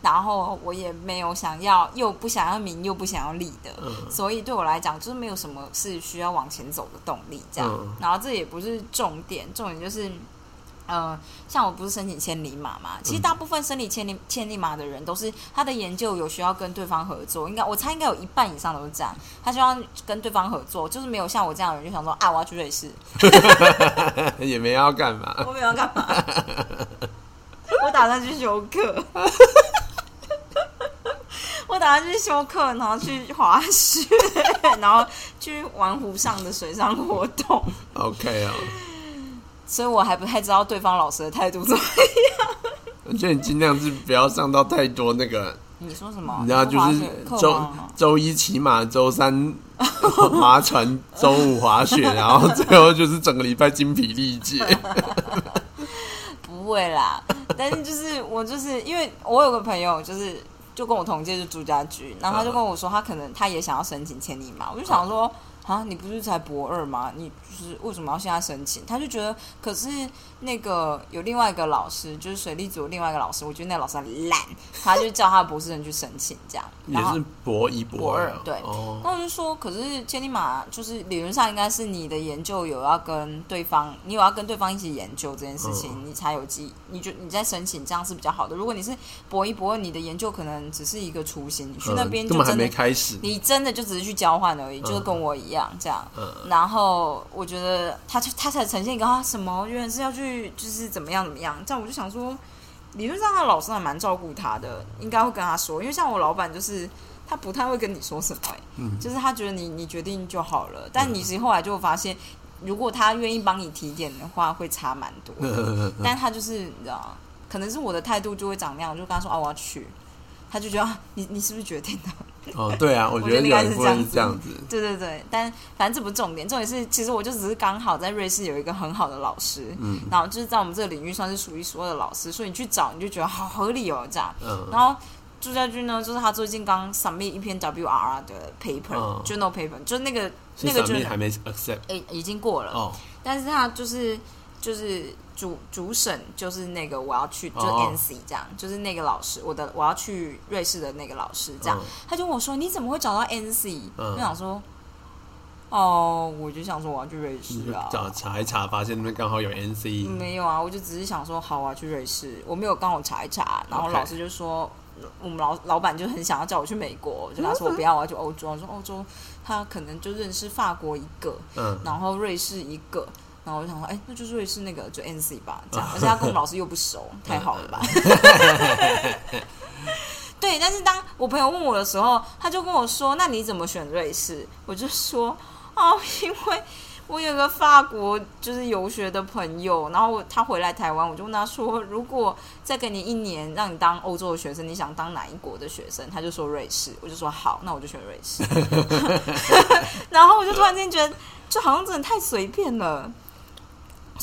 然后我也没有想要，又不想要名，又不想要利的，嗯。所以对我来讲，就是没有什么是需要往前走的动力，这样。嗯。然后这也不是重点，重点就是，呃，像我不是申请千里马嘛，其实大部分申请千里千里马的人都是他的研究有需要跟对方合作，应该我猜应该有一半以上都是这样，他希望跟对方合作，就是没有像我这样的人就想说啊，我要去瑞士，[LAUGHS] 也没要干嘛。我没有要干嘛，[LAUGHS] 我打算去修课。我打算去修课，然后去滑雪，然后去玩湖上的水上活动，[LAUGHS] OK 哦，所以我还不太知道对方老师的态度怎么样我觉得你尽量是不要上到太多那个，你说什么？你知道就是周周一骑马，周三 [LAUGHS] 划船，周五滑雪，[LAUGHS] 然后最后就是整个礼拜精疲力竭。[LAUGHS] 不会啦，但是就是我就是因为我有个朋友就是就跟我同届就朱家驹，然后他就跟我说他可能他也想要申请千里马，我就想说啊，你不是才博二吗？你就是为什么要现在申请？他就觉得可是那个有另外一个老师，就是水利组有另外一个老师，我觉得那老师很烂，他就叫他的博士生去申请这样，也然后是博一博二二对哦，那我就说，可是千里马就是理论上应该是你的研究有要跟对方，你有要跟对方一起研究这件事情，嗯你才有机，你就你在申请这样是比较好的。如果你是博一博二，你的研究可能只是一个雏形，你去那边就真的，没开始。你真的就只是去交换而已，就是跟我一样这样。嗯然后我觉得他就他才呈现一个啊什么，原来是要去就是怎么样怎么样，这样我就想说，理论上他老师还蛮照顾他的，应该会跟他说，因为像我老板就是他不太会跟你说什么、欸，嗯就是他觉得你你决定就好了，但你其实后来就会发现，如果他愿意帮你提点的话，会差蛮多的。[LAUGHS] 但他就是你知道，可能是我的态度就会长那样，我就跟他说啊我要去，他就觉得、啊、你你是不是决定的？哦，对啊，[LAUGHS] 我觉得有一部分是这样子。对对对，但反正这不是重点，重点是其实我就只是刚好在瑞士有一个很好的老师，嗯。然后就是在我们这个领域算是数一数二的老师，所以你去找你就觉得好合理哦这样。嗯。然后朱家军呢，就是他最近刚 submit 一篇 WR 的 paper、嗯。journal paper，就是那个那个就是还没 accept 诶、已经过了，哦，但是他就是就是主主审就是那个我要去就哦。NC 这样，就是那个老师，我的我要去瑞士的那个老师这样，嗯。他就问我说你怎么会找到 NC？、嗯。我想说。哦，我就想说我要去瑞士啊，找查一查，发现那边刚好有 NC，没有啊，我就只是想说，好，啊去瑞士，我没有刚好查一查，然后 OK 老师就说，我们老老板就很想要叫我去美国，就跟他说我不要，我要去欧洲。我说欧洲，他可能就认识法国一个，嗯，然后瑞士一个，然后我就想说，哎、那就是瑞士那个就 NC 吧，这样，[LAUGHS] 而且他跟我们老师又不熟，太好了吧？[LAUGHS] [LAUGHS] 对，但是当我朋友问我的时候，他就跟我说：“那你怎么选瑞士？”我就说：“哦，因为我有个法国就是游学的朋友，然后他回来台湾，我就问他说，如果再给你一年让你当欧洲的学生，你想当哪一国的学生？他就说瑞士，我就说好，那我就选瑞士。然后我就突然间觉得，就好像真的太随便了。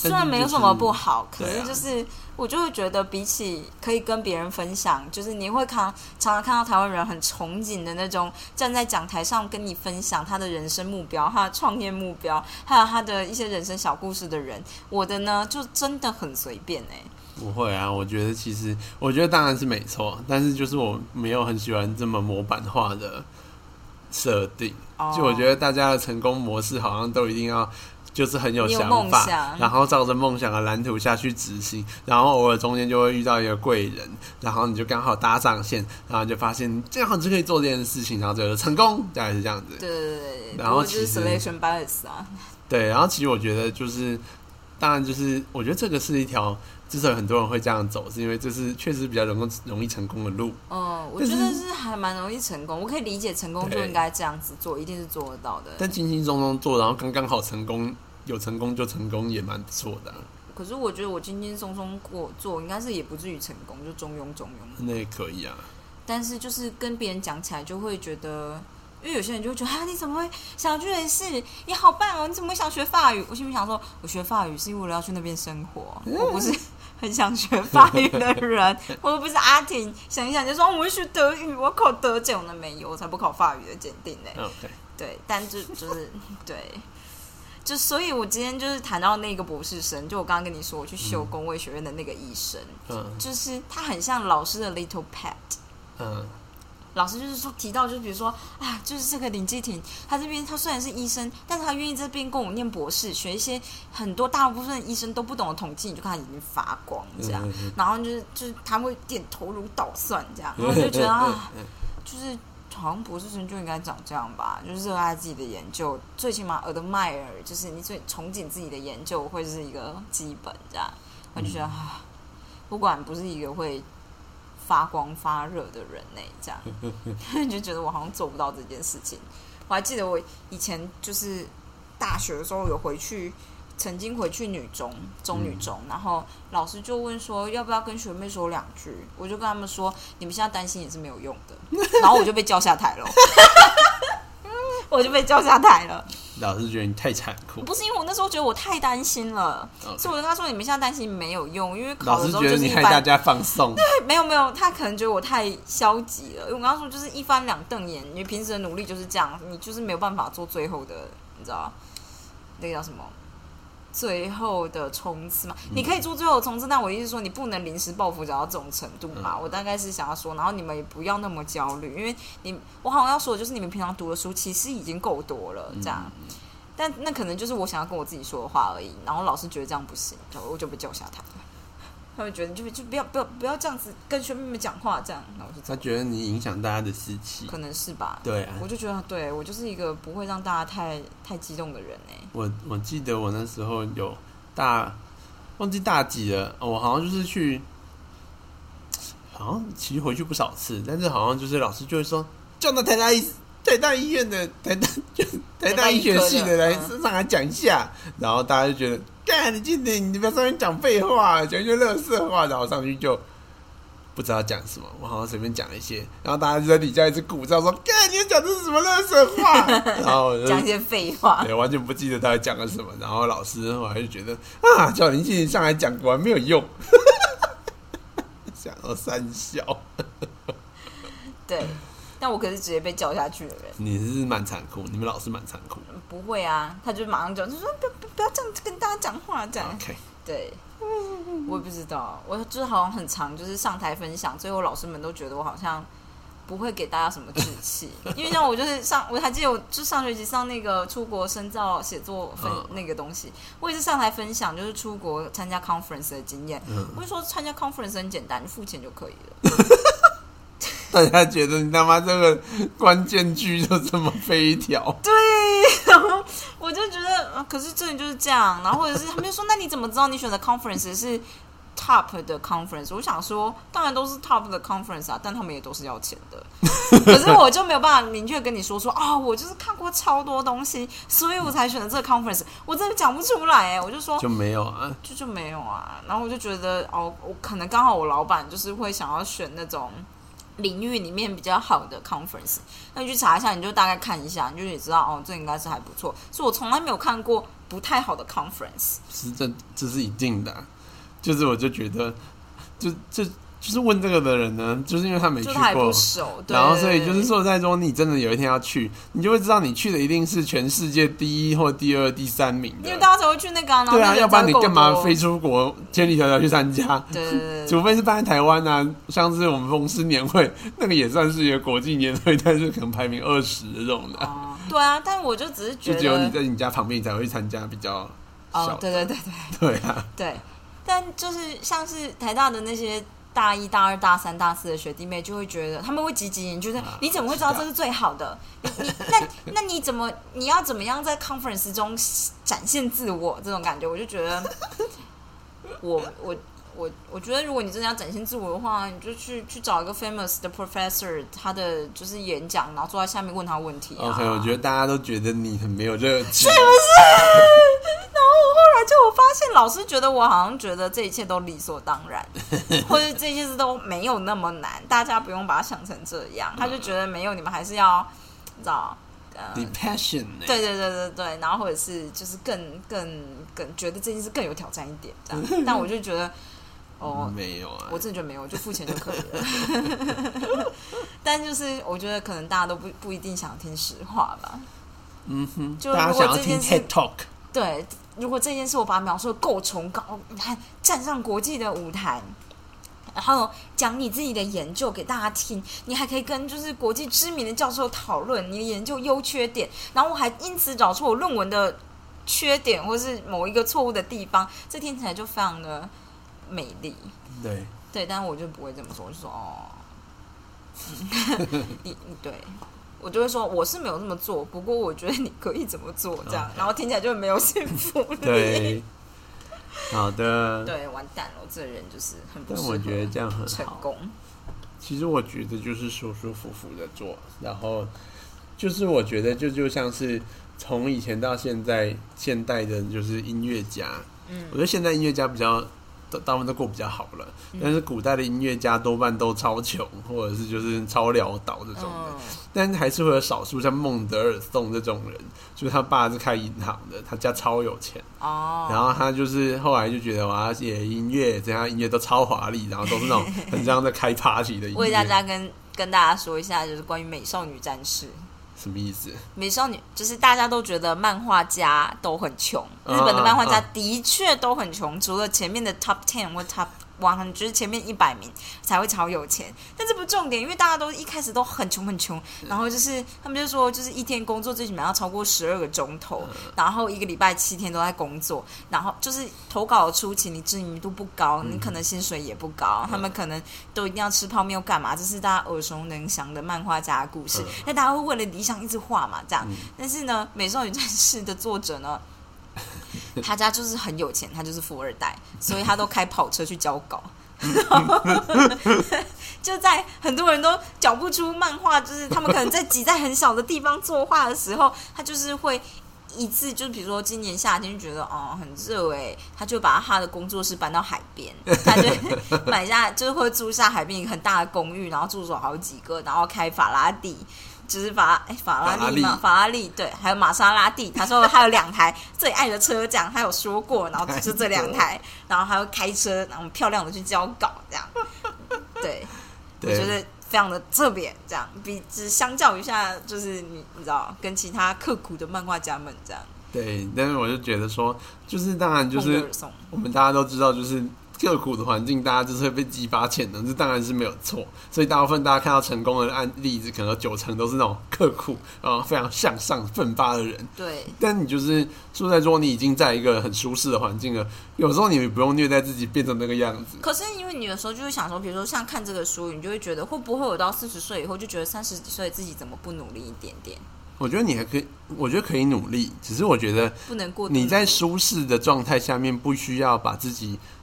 虽然没有什么不好，可是就是我就会觉得，比起可以跟别人分享，就是你会看常常看到台湾人很憧憬的那种站在讲台上跟你分享他的人生目标、他的创业目标，还有他的一些人生小故事的人。我的呢，就真的很随便哎、不会啊，我觉得其实，我觉得当然是没错，但是就是我没有很喜欢这么模板化的设定。哦就我觉得大家的成功模式好像都一定要就是很有想梦法，想然后照着梦想的蓝图下去执行，然后偶尔中间就会遇到一个贵人，然后你就刚好搭上线，然后就发现这样就可以做这件事情，然后就成功，大概是这样子。对对对对，然后就是 selection bias 啊，对，然后其实我觉得就是，当然就是我觉得这个是一条，之所以很多人会这样走，是因为这是确实比较容易容易成功的路。嗯，我觉得是还蛮容易成功。我可以理解成功就应该这样子做，一定是做得到的。但轻轻松松做，然后刚刚好成功，有成功就成功，也蛮不错的啊、可是我觉得我轻轻松松过做，应该是也不至于成功，就中庸中庸。那也可以啊。但是就是跟别人讲起来，就会觉得，因为有些人就会觉得啊，你怎么会想要去瑞士？你好棒哦！你怎么会想学法语？我心里想说，我学法语是因为我要去那边生活，我不是很想学法语的人，我又不是阿婷。想一想就说，哦我会学德语，我考德检，我那没有，我才不考法语的鉴定呢。OK，对，但就就是对，就所以，我今天就是谈到那个博士生，就我刚刚跟你说，我去修工位学院的那个医生，嗯。就是他很像老师的 little pet。嗯。老师就是说提到，就是比如说啊，就是这个林继廷，他这边他虽然是医生，但是他愿意这边跟我念博士，学一些很多大部分医生都不懂的统计，你就看他眼睛发光这样，嗯嗯然后就是就是他会点头如捣蒜这样，然后我就觉得 [LAUGHS] 啊，就是好像博士生就应该长这样吧，就是热爱自己的研究，最起码 admire 就是你最憧憬自己的研究会是一个基本这样，我就觉得啊，不管不是一个会发光发热的人呢、这样 [LAUGHS] 就觉得我好像做不到这件事情。我还记得我以前就是大学的时候有回去。曾经回去女中，中女中，然后老师就问说要不要跟学妹说两句，我就跟他们说，你们现在担心也是没有用的，[LAUGHS] 然后我就被叫下台了，[LAUGHS] 我就被叫下台了。老师觉得你太残酷，不是因为我那时候觉得我太担心了。以我就跟他说，你们现在担心没有用，因为考老师的时候觉得你害大就是一翻，家放松。对没有没有，他可能觉得我太消极了，因为我跟他说就是一翻两瞪眼，你平时的努力就是这样，你就是没有办法做最后的，你知道？那个叫什么？最后的冲刺嘛，你可以做最后的冲刺，但我意思是说，你不能临时抱佛脚到这种程度嘛。我大概是想要说，然后你们也不要那么焦虑，因为你我好像要说的就是你们平常读的书其实已经够多了，这样。但那可能就是我想要跟我自己说的话而已。然后老师觉得这样不行，我就被叫下台了。他们觉得你就就不要不要不要这样子跟学妹们讲话，这样，那我就他觉得你影响大家的士气。可能是吧。对啊，我就觉得，对我就是一个不会让大家太太激动的人哎、我我记得我那时候有大忘记大几了，哦我好像就是去，好像其实回去不少次，但是好像就是老师就会说叫到台大医台大医院的台大就台大医学系的来上来讲一下，然后大家就觉得，干你今天你不要上面讲废话，讲一些乐色话，然后上去就。不知道讲什么，我好像随便讲了一些，然后大家就在底下一直鼓噪说：“干，你要讲这是什么乐色话？” [LAUGHS] 然后讲一些废话。对，完全不记得他在讲了什么。然后老师后来就觉得啊，叫林静上来讲果然没有用，[LAUGHS] 想到三笑，[LAUGHS] 对，但我可是直接被叫下去的人。你是蛮残酷，你们老师蛮残酷。不会啊，他就马上就，就说不要不要不要这样子跟大家讲话，这样。OK，对，我也不知道，我就是好像很常就是上台分享，最后老师们都觉得我好像不会给大家什么志气，[LAUGHS] 因为像我就是上，我还记得我就上学期上那个出国深造写作分嗯那个东西，我也是上台分享，就是出国参加 conference 的经验。嗯我就说参加 conference 很简单，你付钱就可以了。[LAUGHS] [LAUGHS] 大家觉得你他妈这个关键句就这么飞一条，[LAUGHS] 对，然后我就觉得，呃可是这里就是这样，然后或者是他们就说，那你怎么知道你选的 conference 是 top 的 conference？我想说，当然都是 top 的 conference 啊，但他们也都是要钱的。[LAUGHS] 可是我就没有办法明确跟你说说啊、我就是看过超多东西，所以我才选的这个 conference。我真的讲不出来哎，我就说就没有啊。就就没有啊。然后我就觉得哦，我可能刚好我老板就是会想要选那种领域里面比较好的 conference，那你去查一下，你就大概看一下，你就也知道哦，这应该是还不错。是我从来没有看过不太好的 conference。是这这是一定的、就是我就觉得，就就就是问这个的人呢，就是因为他没去过然后所以就是说，在说你真的有一天要去，你就会知道你去的一定是全世界第一或第二、第三名的。因为大家才会去那个、对啊，要不然你干嘛飞出国千里迢迢去参加？对对除非是办在台湾啊，像是我们公司年会，那个也算是一个国际年会，但是可能排名二十这种的，哦，对啊，但我就只是觉得，就只有你在你家旁边你才会去参加比较小哦，对对对对。对啊，对，但就是像是台大的那些大一、大二、大三、大四的学弟妹，就会觉得他们会积极研究，就是你怎么会知道这是最好的？你你那那你怎么你要怎么样在 conference 中展现自我？这种感觉，我就觉得我 [LAUGHS] 我。我我觉得，如果你真的要展现自我的话，你就去去找一个 famous 的 professor，他的就是演讲，然后坐在下面问他问题啊。OK，我觉得大家都觉得你很没有热情，[LAUGHS] 然后我后来就我发现，老师觉得我好像觉得这一切都理所当然，[LAUGHS] 或者这些事都没有那么难，大家不用把它想成这样。他就觉得没有，你们还是要，你知道，呃，你 passion 呢、对对对对对，然后或者是就是更更更觉得这件事更有挑战一点这样。[LAUGHS] 但我就觉得，哦，没有啊，我真的觉得没有，就付钱就可以了。[LAUGHS] 但就是我觉得可能大家都不不一定想听实话吧。嗯哼，就大家如果想要听这件事 Talk，对，如果这件事我把它描述的够崇高，你看站上国际的舞台，然后讲你自己的研究给大家听，你还可以跟就是国际知名的教授讨论你的研究优缺点，然后我还因此找出我论文的缺点或是某一个错误的地方，这听起来就非常的美丽。对，对，但是我就不会这么说，我就说哦，嗯 [LAUGHS] 你你对。我就会说我是没有这么做，不过我觉得你可以怎么做这样然后听起来就没有说服力。对，好的，[LAUGHS] 对，完蛋了，我这人就是很不但我觉得这样很。成功。其实我觉得就是舒舒服服的做，然后就是我觉得就就像是从以前到现在，现代的就是音乐家，嗯我觉得现在音乐家比较大大部分都过比较好了，但是古代的音乐家多半都超穷，或者是就是超潦倒这种的。嗯，但还是会有少数像孟德尔颂这种人，就是他爸是开银行的，他家超有钱，哦，然后他就是后来就觉得我要写音乐，这样音乐都超华丽，然后都是那种很像在开 party 的音乐。[LAUGHS] 为大家跟跟大家说一下，就是关于美少女战士。什么意思？美少女就是大家都觉得漫画家都很穷，日啊本的漫画家啊的确都很穷，除了前面的 top ten 或 top one，就是前面一百名才会超有钱。但这不是重点，因为大家都一开始都很穷很穷，然后就是他们就说，就是一天工作最起码要超过十二个钟头，然后一个礼拜七天都在工作，然后就是投稿的初期你知名度不高，你可能薪水也不高，他们可能都一定要吃泡面干嘛？这是大家耳熟能详的漫画家的故事。那、大家会为了理想一直画嘛，这样。但是呢，《美少女战士》的作者呢，[LAUGHS] 他家就是很有钱，他就是富二代，所以他都开跑车去交稿。[LAUGHS] 就在很多人都缴不出漫画，就是他们可能在挤在很小的地方作画的时候，他就是会一次，就是比如说今年夏天就觉得哦很热哎，他就把他的工作室搬到海边，他就买下就是会租下海边一个很大的公寓，然后住手好几个，然后开法拉第。就是法哎法拉利嘛，法拉利对，还有玛莎拉蒂。他说他有两台最爱的车，这样他有说过，然后就这两台，然后还要开车，然后漂亮的去交稿，这样。对，我觉得非常的特别，这样比只相较于下，就是你你知道，跟其他刻苦的漫画家们这样。对，但是我就觉得说，就是当然就是我们大家都知道，就是刻苦的环境，大家就是会被激发潜能，这当然是没有错。所以大部分大家看到成功的案例子，可能九成都是那种刻苦啊、非常向上奋发的人。对，但你就是说在说你已经在一个很舒适的环境了，有时候你不用虐待自己变成那个样子。可是因为你有时候就会想说，比如说像看这个书，你就会觉得会不会我到四十岁以后就觉得三十几岁自己怎么不努力一点点，我觉得你还可以，我觉得可以努力，只是我觉得不能过你在舒适的状态下面，不需要把自己做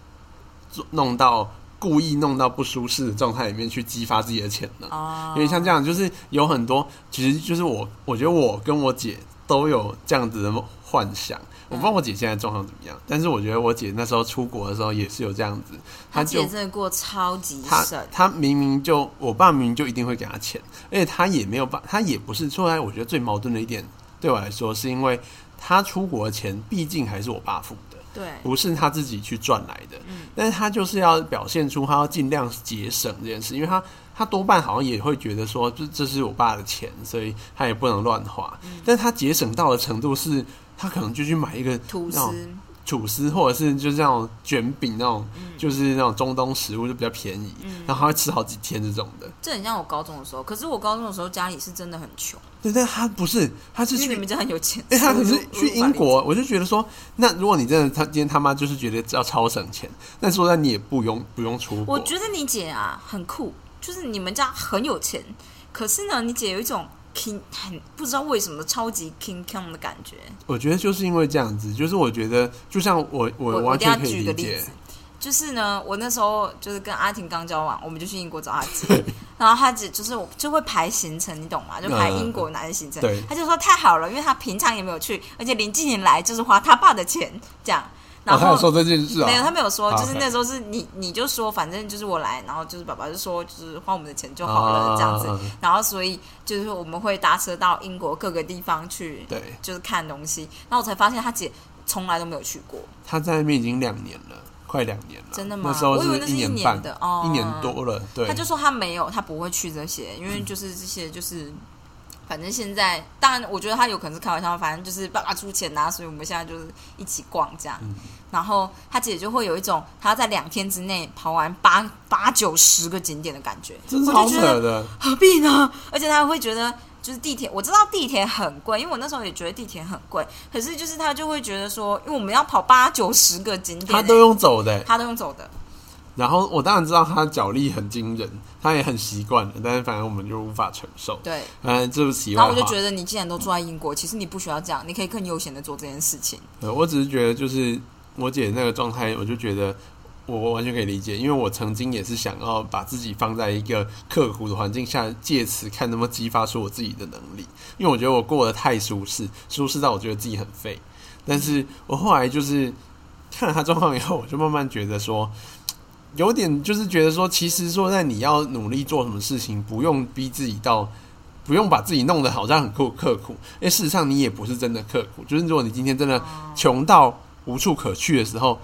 弄到故意弄到不舒适的状态里面去激发自己的潜能。哦，因为像这样，就是有很多，其实就是我，我觉得我跟我姐都有这样子的幻想。我不知道我姐现在状况怎么样，但是我觉得我姐那时候出国的时候也是有这样子，他就姐真的过超级他省，她明明就我爸明明就一定会给她钱，而且她也没有办，她也不是出来。我觉得最矛盾的一点对我来说，是因为她出国的钱毕竟还是我爸付的，对，不是他自己去赚来的。嗯但是他就是要表现出他要尽量节省这件事，因为他他多半好像也会觉得说，这这是我爸的钱，所以他也不能乱花。嗯但是他节省到的程度是，他可能就去买一个吐司，吐司，或者是就是那种卷饼那种，嗯就是那种中东食物就比较便宜，然后他会吃好几天这种的。这很像我高中的时候。可是我高中的时候家里是真的很穷，对，但他不是，他是去因为你们家很有钱。哎、他可是去英，国，我就觉得说，那如果你真的他今天他妈就是觉得要超省钱，那说那你也不用不用出国。我觉得你姐啊很酷，就是你们家很有钱，可是呢，你姐有一种 king 很不知道为什么超级 king kong 的感觉。我觉得就是因为这样子，就是我觉得就像我我我我完一定要全可以理解举个例子，，就是呢，我那时候就是跟阿婷刚交往，我们就去英国找阿姐，然后她姐就是我就会排行程，你懂吗？就排英国哪些行程，对。她就说太好了，因为她平常也没有去，而且林静妍来就是花他爸的钱这样，他后。有说这件事啊、没有，他没有说，就是那时候是你，你就说，反正就是我来，然后就是爸爸就说，就是花我们的钱就好了、这样子。啊，然后所以就是我们会搭车到英国各个地方去，对，就是看东西，然后我才发现他姐从来都没有去过，他在那边已经两年了，快两年了。真的吗那时候我以为那是一年半的哦一年多了。对，他就说他没有，他不会去这些，因为就是这些就是。反正现在，当然，我觉得他有可能是开玩笑，反正就是爸爸出钱呐、所以我们现在就是一起逛这样。嗯然后他姐就会有一种他在两天之内跑完八八九十个景点的感觉，真是好扯的。何必呢？而且他会觉得，就是地铁，我知道地铁很贵，因为我那时候也觉得地铁很贵，可是就是他就会觉得说，因为我们要跑八九十个景点、他都用走的、他都用走的，然后我当然知道他脚力很惊人，他也很习惯了，但是反正我们就无法承受。对。嗯，这不习惯。然后我就觉得，你既然都住在英国，其实你不需要这样，你可以更悠闲的做这件事情。呃，我只是觉得，就是我姐那个状态，我就觉得我我完全可以理解，因为我曾经也是想要把自己放在一个刻苦的环境下，借此看能不能激发出我自己的能力。因为我觉得我过得太舒适，舒适到我觉得自己很废。但是我后来就是看了他状况以后，我就慢慢觉得说。有点就是觉得说，其实说在你要努力做什么事情，不用逼自己到，不用把自己弄得好像很刻刻苦，因为事实上你也不是真的刻苦。就是如果你今天真的穷到无处可去的时候，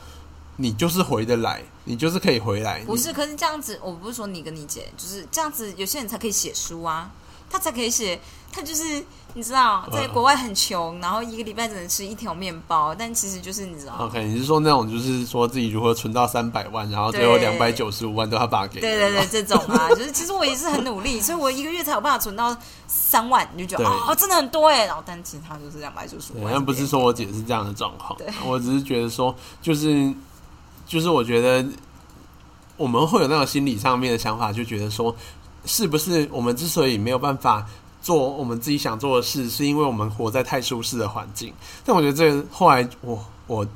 你就是回得来，你就是可以回来。不是，可是这样子，我不是说你跟你姐，就是这样子，有些人才可以写书啊，他才可以写，他就是你知道，在国外很穷，然后一个礼拜只能吃一条面包，但其实就是你知道，OK，你是说那种就是说自己如何存到三百万，然后最后两百九十五万都要爸给的对对对，吗这种啊，[LAUGHS] 就是其实我也是很努力，所以我一个月才有办法存到三万，你就觉得对。哦，真的很多哎，然后但其实他就是两百九十五对，万，但不是说我姐是这样的状况对，我只是觉得说，就是就是我觉得我们会有那种心理上面的想法，就觉得说，是不是我们之所以没有办法做我们自己想做的事，是因为我们活在太舒适的环境？但我觉得这个后来我我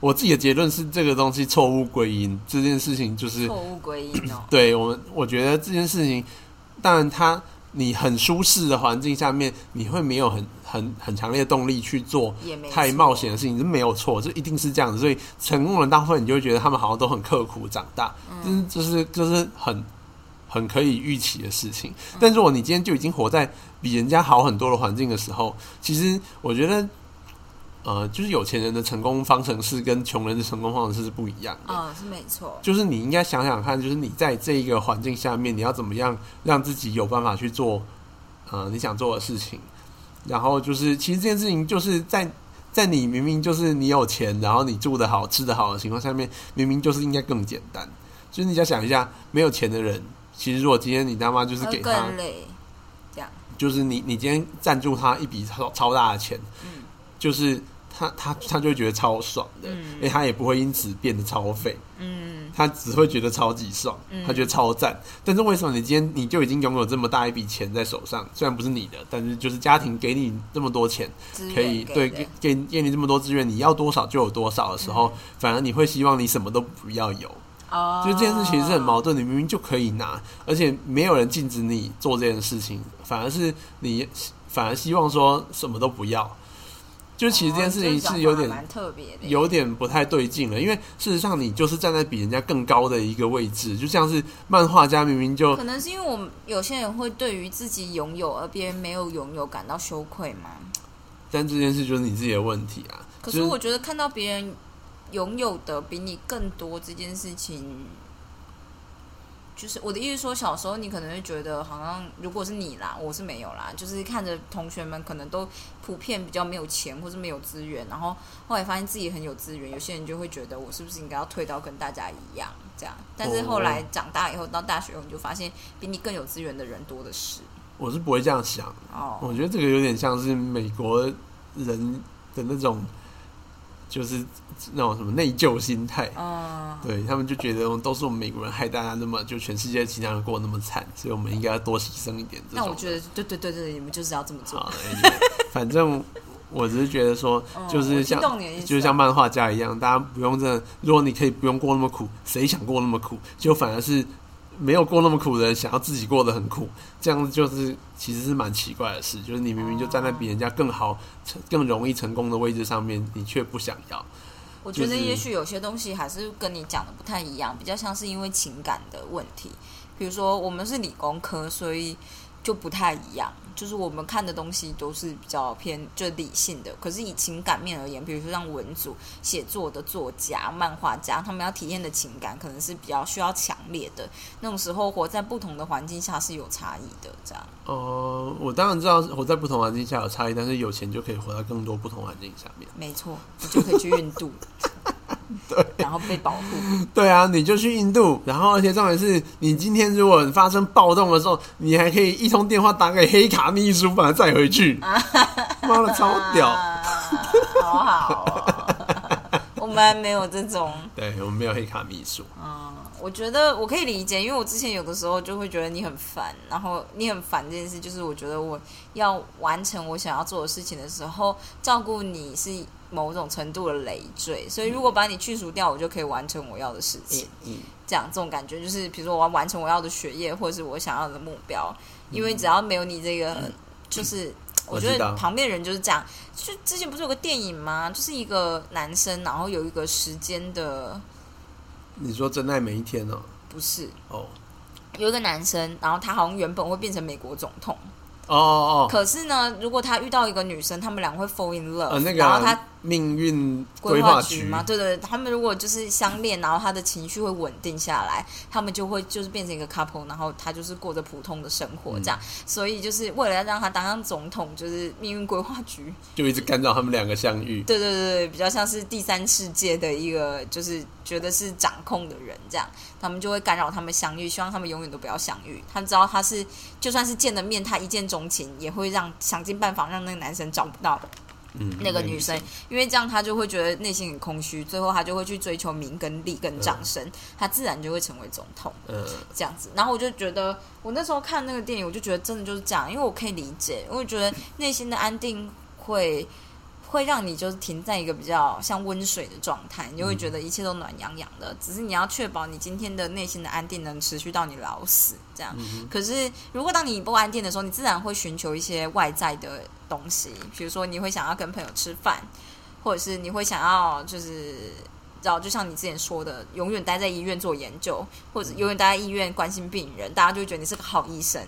我自己的结论是，这个东西错误归因，这件事情就是错误归因哦，对我们，我觉得这件事情，当然它你很舒适的环境下面，你会没有很很很强烈的动力去做太冒险的事情，是没有错，这一定是这样子。所以成功人大部分你就会觉得他们好像都很刻苦长大，嗯就是就是很很可以预期的事情。嗯但如果你今天就已经活在比人家好很多的环境的时候，其实我觉得。呃，就是有钱人的成功方程式跟穷人的成功方程式是不一样的。嗯，是没错，就是你应该想想看，就是你在这一个环境下面，你要怎么样让自己有办法去做呃你想做的事情。然后就是，其实这件事情就是在在你明明就是你有钱，然后你住的好、吃的好的情况下面，明明就是应该更简单。就是你要想一下，没有钱的人，其实如果今天你他妈就是给他，就是你你今天赞助他一笔超超大的钱，嗯就是他他他就会觉得超爽的，嗯因为他也不会因此变得超废。嗯，他只会觉得超级爽，嗯他觉得超赞。但是为什么你今天你就已经拥有这么大一笔钱在手上？虽然不是你的，但是就是家庭给你这么多钱，可以源对给给你这么多资源，你要多少就有多少的时候，反而你会希望你什么都不要有。哦，就这件事其实是很矛盾，你明明就可以拿，而且没有人禁止你做这件事情，反而是你反而希望说什么都不要。就其实这件事情是有点蛮特别的，有点不太对劲了，因为事实上你就是站在比人家更高的一个位置，就像是漫画家明明就可能是因为我们有些人会对于自己拥有而别人没有拥有感到羞愧嘛。但这件事就是你自己的问题啊。可是我觉得看到别人拥有的比你更多这件事情，就是我的意思说，小时候你可能会觉得好像如果是你啦，我是没有啦，就是看着同学们可能都普遍比较没有钱或是没有资源，然后后来发现自己很有资源，有些人就会觉得我是不是应该要退到跟大家一样这样？但是后来长大以后到大学后，你就发现比你更有资源的人多的是我是不会这样想，哦。我觉得这个有点像是美国人的那种，就是那种什么内疚心态。嗯，对他们就觉得都是我们美国人害大家那么就全世界其他人过得那么惨，所以我们应该要多牺牲一点。那我觉得对对对对，你们就是要这么做。反正我只是觉得说，嗯就是像就是像漫画家一样，大家不用真的，如果你可以不用过那么苦，谁想过那么苦？就反而是没有过那么苦的人想要自己过得很苦，这样子就是其实是蛮奇怪的事。就是你明明就站在比人家更好、更容易成功的位置上面，你却不想要。我觉得也许有些东西还是跟你讲的不太一样，比较像是因为情感的问题。比如说我们是理工科，所以就不太一样，就是我们看的东西都是比较偏就理性的。可是以情感面而言，比如说像文组写作的作家、漫画家，他们要体验的情感可能是比较需要强烈的。那种时候活在不同的环境下是有差异的，这样。哦、我当然知道活在不同环境下有差异，但是有钱就可以活在更多不同环境下面。没错，你就可以去印度，[LAUGHS] [LAUGHS] 对，然后被保护。对啊，你就去印度，然后而且重点是你今天如果发生暴动的时候，你还可以一通电话打给黑卡秘书，把他载回去。妈的，超屌！啊好好、哦，我们还没有这种。[LAUGHS] 对我们没有黑卡秘书，嗯，我觉得我可以理解，因为我之前有的时候就会觉得你很烦，然后你很烦这件事，就是我觉得我要完成我想要做的事情的时候，照顾你是某种程度的累赘，所以如果把你去除掉，我就可以完成我要的事情。嗯，这样这种感觉，就是比如说我要完成我要的学业，或者是我想要的目标，因为只要没有你这个，就是我觉得旁边人就是这样。就之前不是有个电影吗？就是一个男生，然后有一个时间的，你说真爱每一天哦，不是。哦。有一个男生，然后他好像原本会变成美国总统，哦哦，可是呢，如果他遇到一个女生，他们俩会 fall in love，、呃，那然后他命运规规划局划局嘛，对对，他们如果就是相恋，然后他的情绪会稳定下来，他们就会就是变成一个 couple，然后他就是过着普通的生活这样。所以就是为了要让他当上总统，就是命运规划局，就一直干扰他们两个相遇。对对对对，比较像是第三世界的一个，就是觉得是掌控的人这样，他们就会干扰他们相遇，希望他们永远都不要相遇。他知道他是就算是见了面，他一见钟情，也会让想尽办法让那个男生找不到嗯，那个女生，因为这样他就会觉得内心很空虚，最后他就会去追求名跟利跟掌声，他自然就会成为总统呃，这样子。然后我就觉得，我那时候看那个电影，我就觉得真的就是这样，因为我可以理解，因为我觉得内心的安定会。会让你就是停在一个比较像温水的状态，你就会觉得一切都暖洋洋的。只是你要确保你今天的内心的安定能持续到你老死，这样。可是如果当你不安定的时候，你自然会寻求一些外在的东西，比如说你会想要跟朋友吃饭，或者是你会想要就是。然后就像你之前说的，永远待在医院做研究，或者永远待在医院关心病人，大家就会觉得你是个好医生。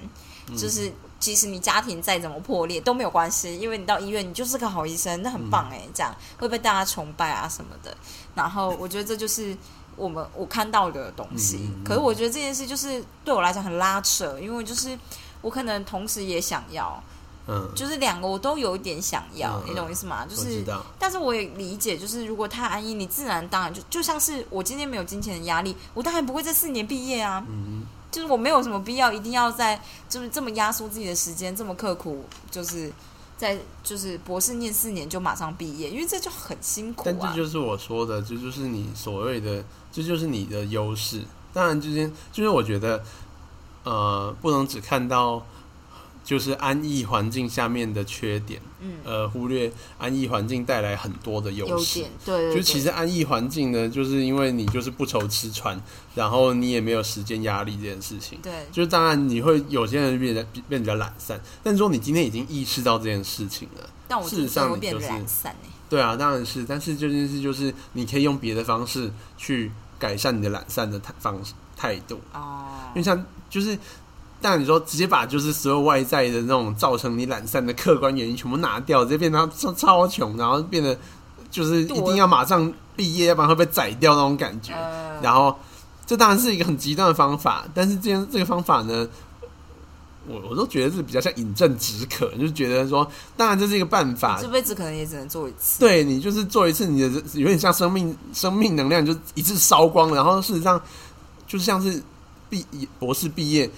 就是即使你家庭再怎么破裂都没有关系，因为你到医院你就是个好医生，那很棒哎、这样会被大家崇拜啊什么的。然后我觉得这就是我们我看到的东西。可是我觉得这件事就是对我来讲很拉扯，因为就是我可能同时也想要。嗯，就是两个我都有一点想要，嗯你懂我意思吗？就是，但是我也理解，就是如果太安逸，你自然当然就就像是我今天没有金钱的压力，我当然不会在四年毕业啊。嗯，就是我没有什么必要一定要在就是这么压缩自己的时间，这么刻苦，就是在就是博士念四年就马上毕业，因为这就很辛苦。但这就是我说的，这就是你所谓的，这就是你的优势。当然，之间就是我觉得，呃，不能只看到就是安逸环境下面的缺点，嗯，呃，忽略安逸环境带来很多的优势优点。对对对，就其实安逸环境呢，就是因为你就是不愁吃穿，然后你也没有时间压力这件事情。对就是当然你会有些人变得变得比较懒散，但如果你今天已经意识到这件事情了，但我事实上你就是懒散哎、对啊，当然是，但是这件事就是你可以用别的方式去改善你的懒散的态方式态度，哦因为像就是。当然，你说直接把就是所有外在的那种造成你懒散的客观原因全部拿掉，直接变成超超穷，然后变得就是一定要马上毕业，要不然会被宰掉那种感觉。呃，然后这当然是一个很极端的方法，但是这件这个方法呢，我我都觉得是比较像饮鸩止渴，就是觉得说，当然这是一个办法这，辈子可能也只能做一次。对你就是做一次，你的有点像生命生命能量就一次烧光，然后事实上就是像是毕博士毕业，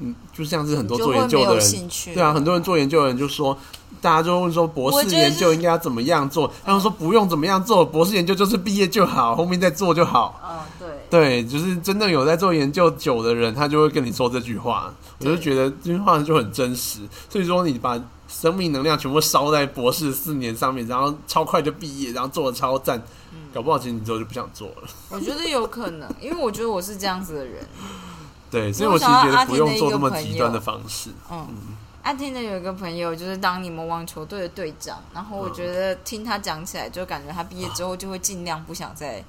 嗯，就像是很多做研究的人，对啊，很多人做研究的人就说，大家就问说博士研究应该要怎么样做，他们说不用怎么样做，博士研究就是毕业就好，后面再做就好。嗯，对，对，就是真的有在做研究久的人，他就会跟你说这句话。我就觉得这句话就很真实。所以说，你把生命能量全部烧在博士四年上面，然后超快就毕业，然后做的超赞，嗯搞不好其实你之后就不想做了。[LAUGHS] 我觉得有可能，因为我觉得我是这样子的人。对，所以我我其实觉得想到阿田的不用做那么一个朋极端的友方式。嗯，阿天的有一个朋友就是当你们网球队的队长，然后我觉得听他讲起来，就感觉他毕业之后就会尽量不想再，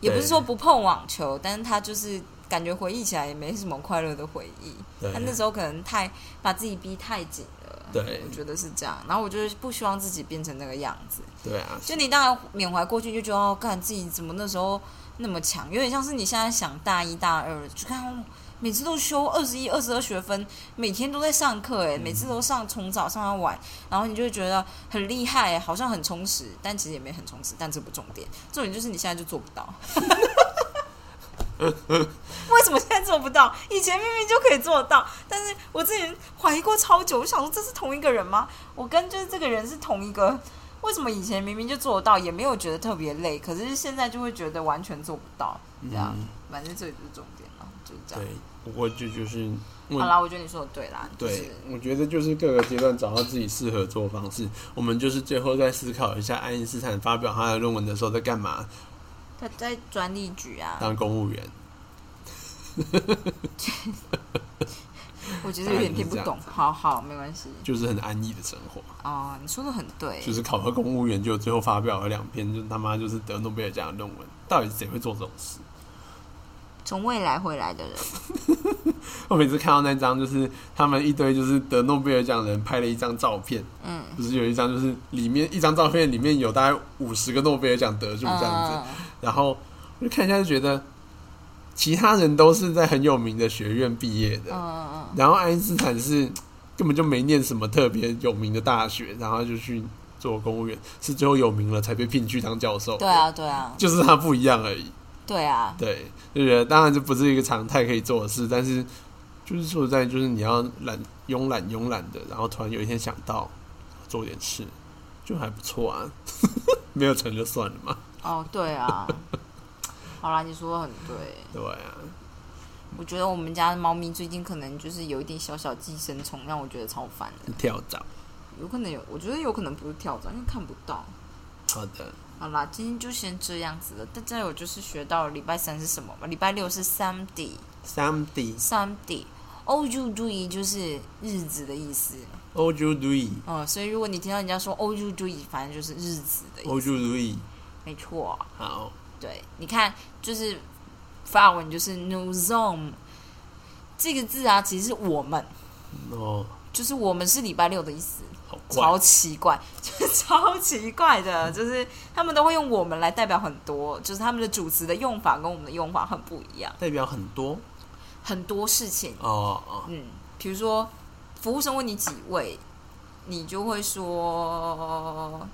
也不是说不碰网球，但是他就是感觉回忆起来也没什么快乐的回忆。他那时候可能太把自己逼太紧了，对我觉得是这样。然后我就是不希望自己变成那个样子。对啊，就你当然缅怀过去，就觉得哦，干自己怎么那时候那么强，有点像是你现在想大一大二，就看哦每次都修二十一、二十二学分，每天都在上课，哎，每次都上从早上到晚，然后你就会觉得很厉害，好像很充实，但其实也没很充实，但这不重点，重点就是你现在就做不到。[LAUGHS] 为什么现在做不到？以前明明就可以做到，但是我之前怀疑过超久，我想说这是同一个人吗？我跟就是这个人是同一个，为什么以前明明就做得到，也没有觉得特别累，可是现在就会觉得完全做不到？这样，嗯反正这里就是重点这样。对，不过这就是好啦，我觉得你说的对啦，就是对，我觉得就是各个阶段找到自己适合做的方式。我们就是最后再思考一下，爱因斯坦发表他的论文的时候在干嘛？他在专利局啊，当公务员。[LAUGHS] 我觉得有点听不懂。好好，没关系。就是很安逸的生活，哦，你说的很对，就是考核公务员，就最后发表了两篇，就他妈就是得诺贝尔奖的论文。到底谁会做这种事？从未来回来的人。[LAUGHS] 我每次看到那张，就是他们一堆就是得诺贝尔奖的人拍了一张照片，嗯，不是有一张就是里面一张照片里面有大概五十个诺贝尔奖得主这样子，嗯然后我就看一下就觉得，其他人都是在很有名的学院毕业的，嗯嗯然后爱因斯坦是根本就没念什么特别有名的大学，然后就去做公务员，是最后有名了才被聘去当教授。对，啊，对啊，就是他不一样而已。对啊，对，就觉得当然这不是一个常态可以做的事，但是就是说实在，就是你要懒慵懒慵懒的，然后突然有一天想到做点事，就还不错啊。[LAUGHS] 没有成就算了嘛。哦，对啊。好啦，你说的很对。对啊，我觉得我们家的猫咪最近可能就是有一点小小寄生虫，让我觉得超烦的。跳蚤。有可能有，我觉得有可能不是跳蚤，因为看不到。好的，好啦，今天就先这样子了。大家有就是学到礼拜三是什么吗？礼拜六是 Sunday。三 D Sunday。O U D E 就是日子的意思，O J D E 嗯，所以如果你听到人家说 O U D E，反正就是日子的意思 O 思，J D E 没错。好，对，你看，就是法文就是 nous sommes 这个字啊，其实是我们，哦，就是我们是礼拜六的意思，好超，奇怪，[LAUGHS] 就是超奇怪的，就是他们都会用我们来代表很多，就是他们的主词的用法跟我们的用法很不一样，代表很多？很多事情，哦哦，嗯，比如说服务生问你几位，你就会说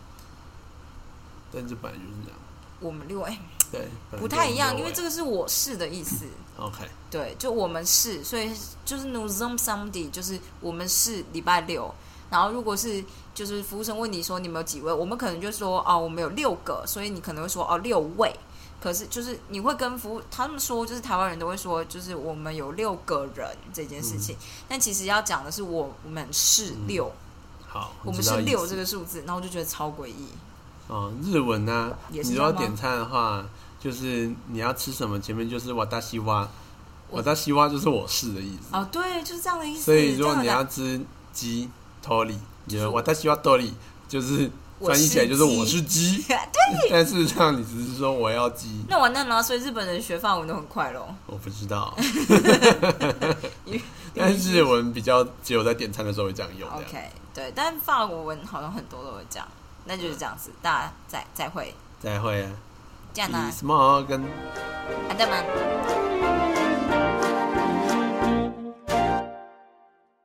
但这本来就是这样。我们六哎对，本来不太一样，就因为这个是我是的意思。OK，对，就我们是，所以就是 nous sommes samedi，就是我们是礼拜六。然后如果是就是服务生问你说你们有几位，我们可能就说哦我们有六个，所以你可能会说哦六位。可是就是你会跟服务他们说，就是台湾人都会说，就是我们有六个人这件事情。但其实要讲的是我们是六，好，我们是六这个数字，然后我就觉得超诡异。哦，日文呢、你是这样吗点餐的话，就是你要吃什么，前面就是瓦达西哇，我瓦达西哇就是我是的意思。哦，对，就是这样的意思。所以如果你要吃鸡托里，你就是的瓦达西哇托里就是我翻译起来就是是我是鸡，[LAUGHS] 对，但事实上你只是说我要鸡，那完蛋了，所以日本人学法文都很快咯。我不知道。[LAUGHS] 但是日文比较只有在点餐的时候会这样用。OK，对，但法国文好像很多都会这样，那就是这样子，大家再再会，再会啊这样呢，，Peace，跟。安德曼。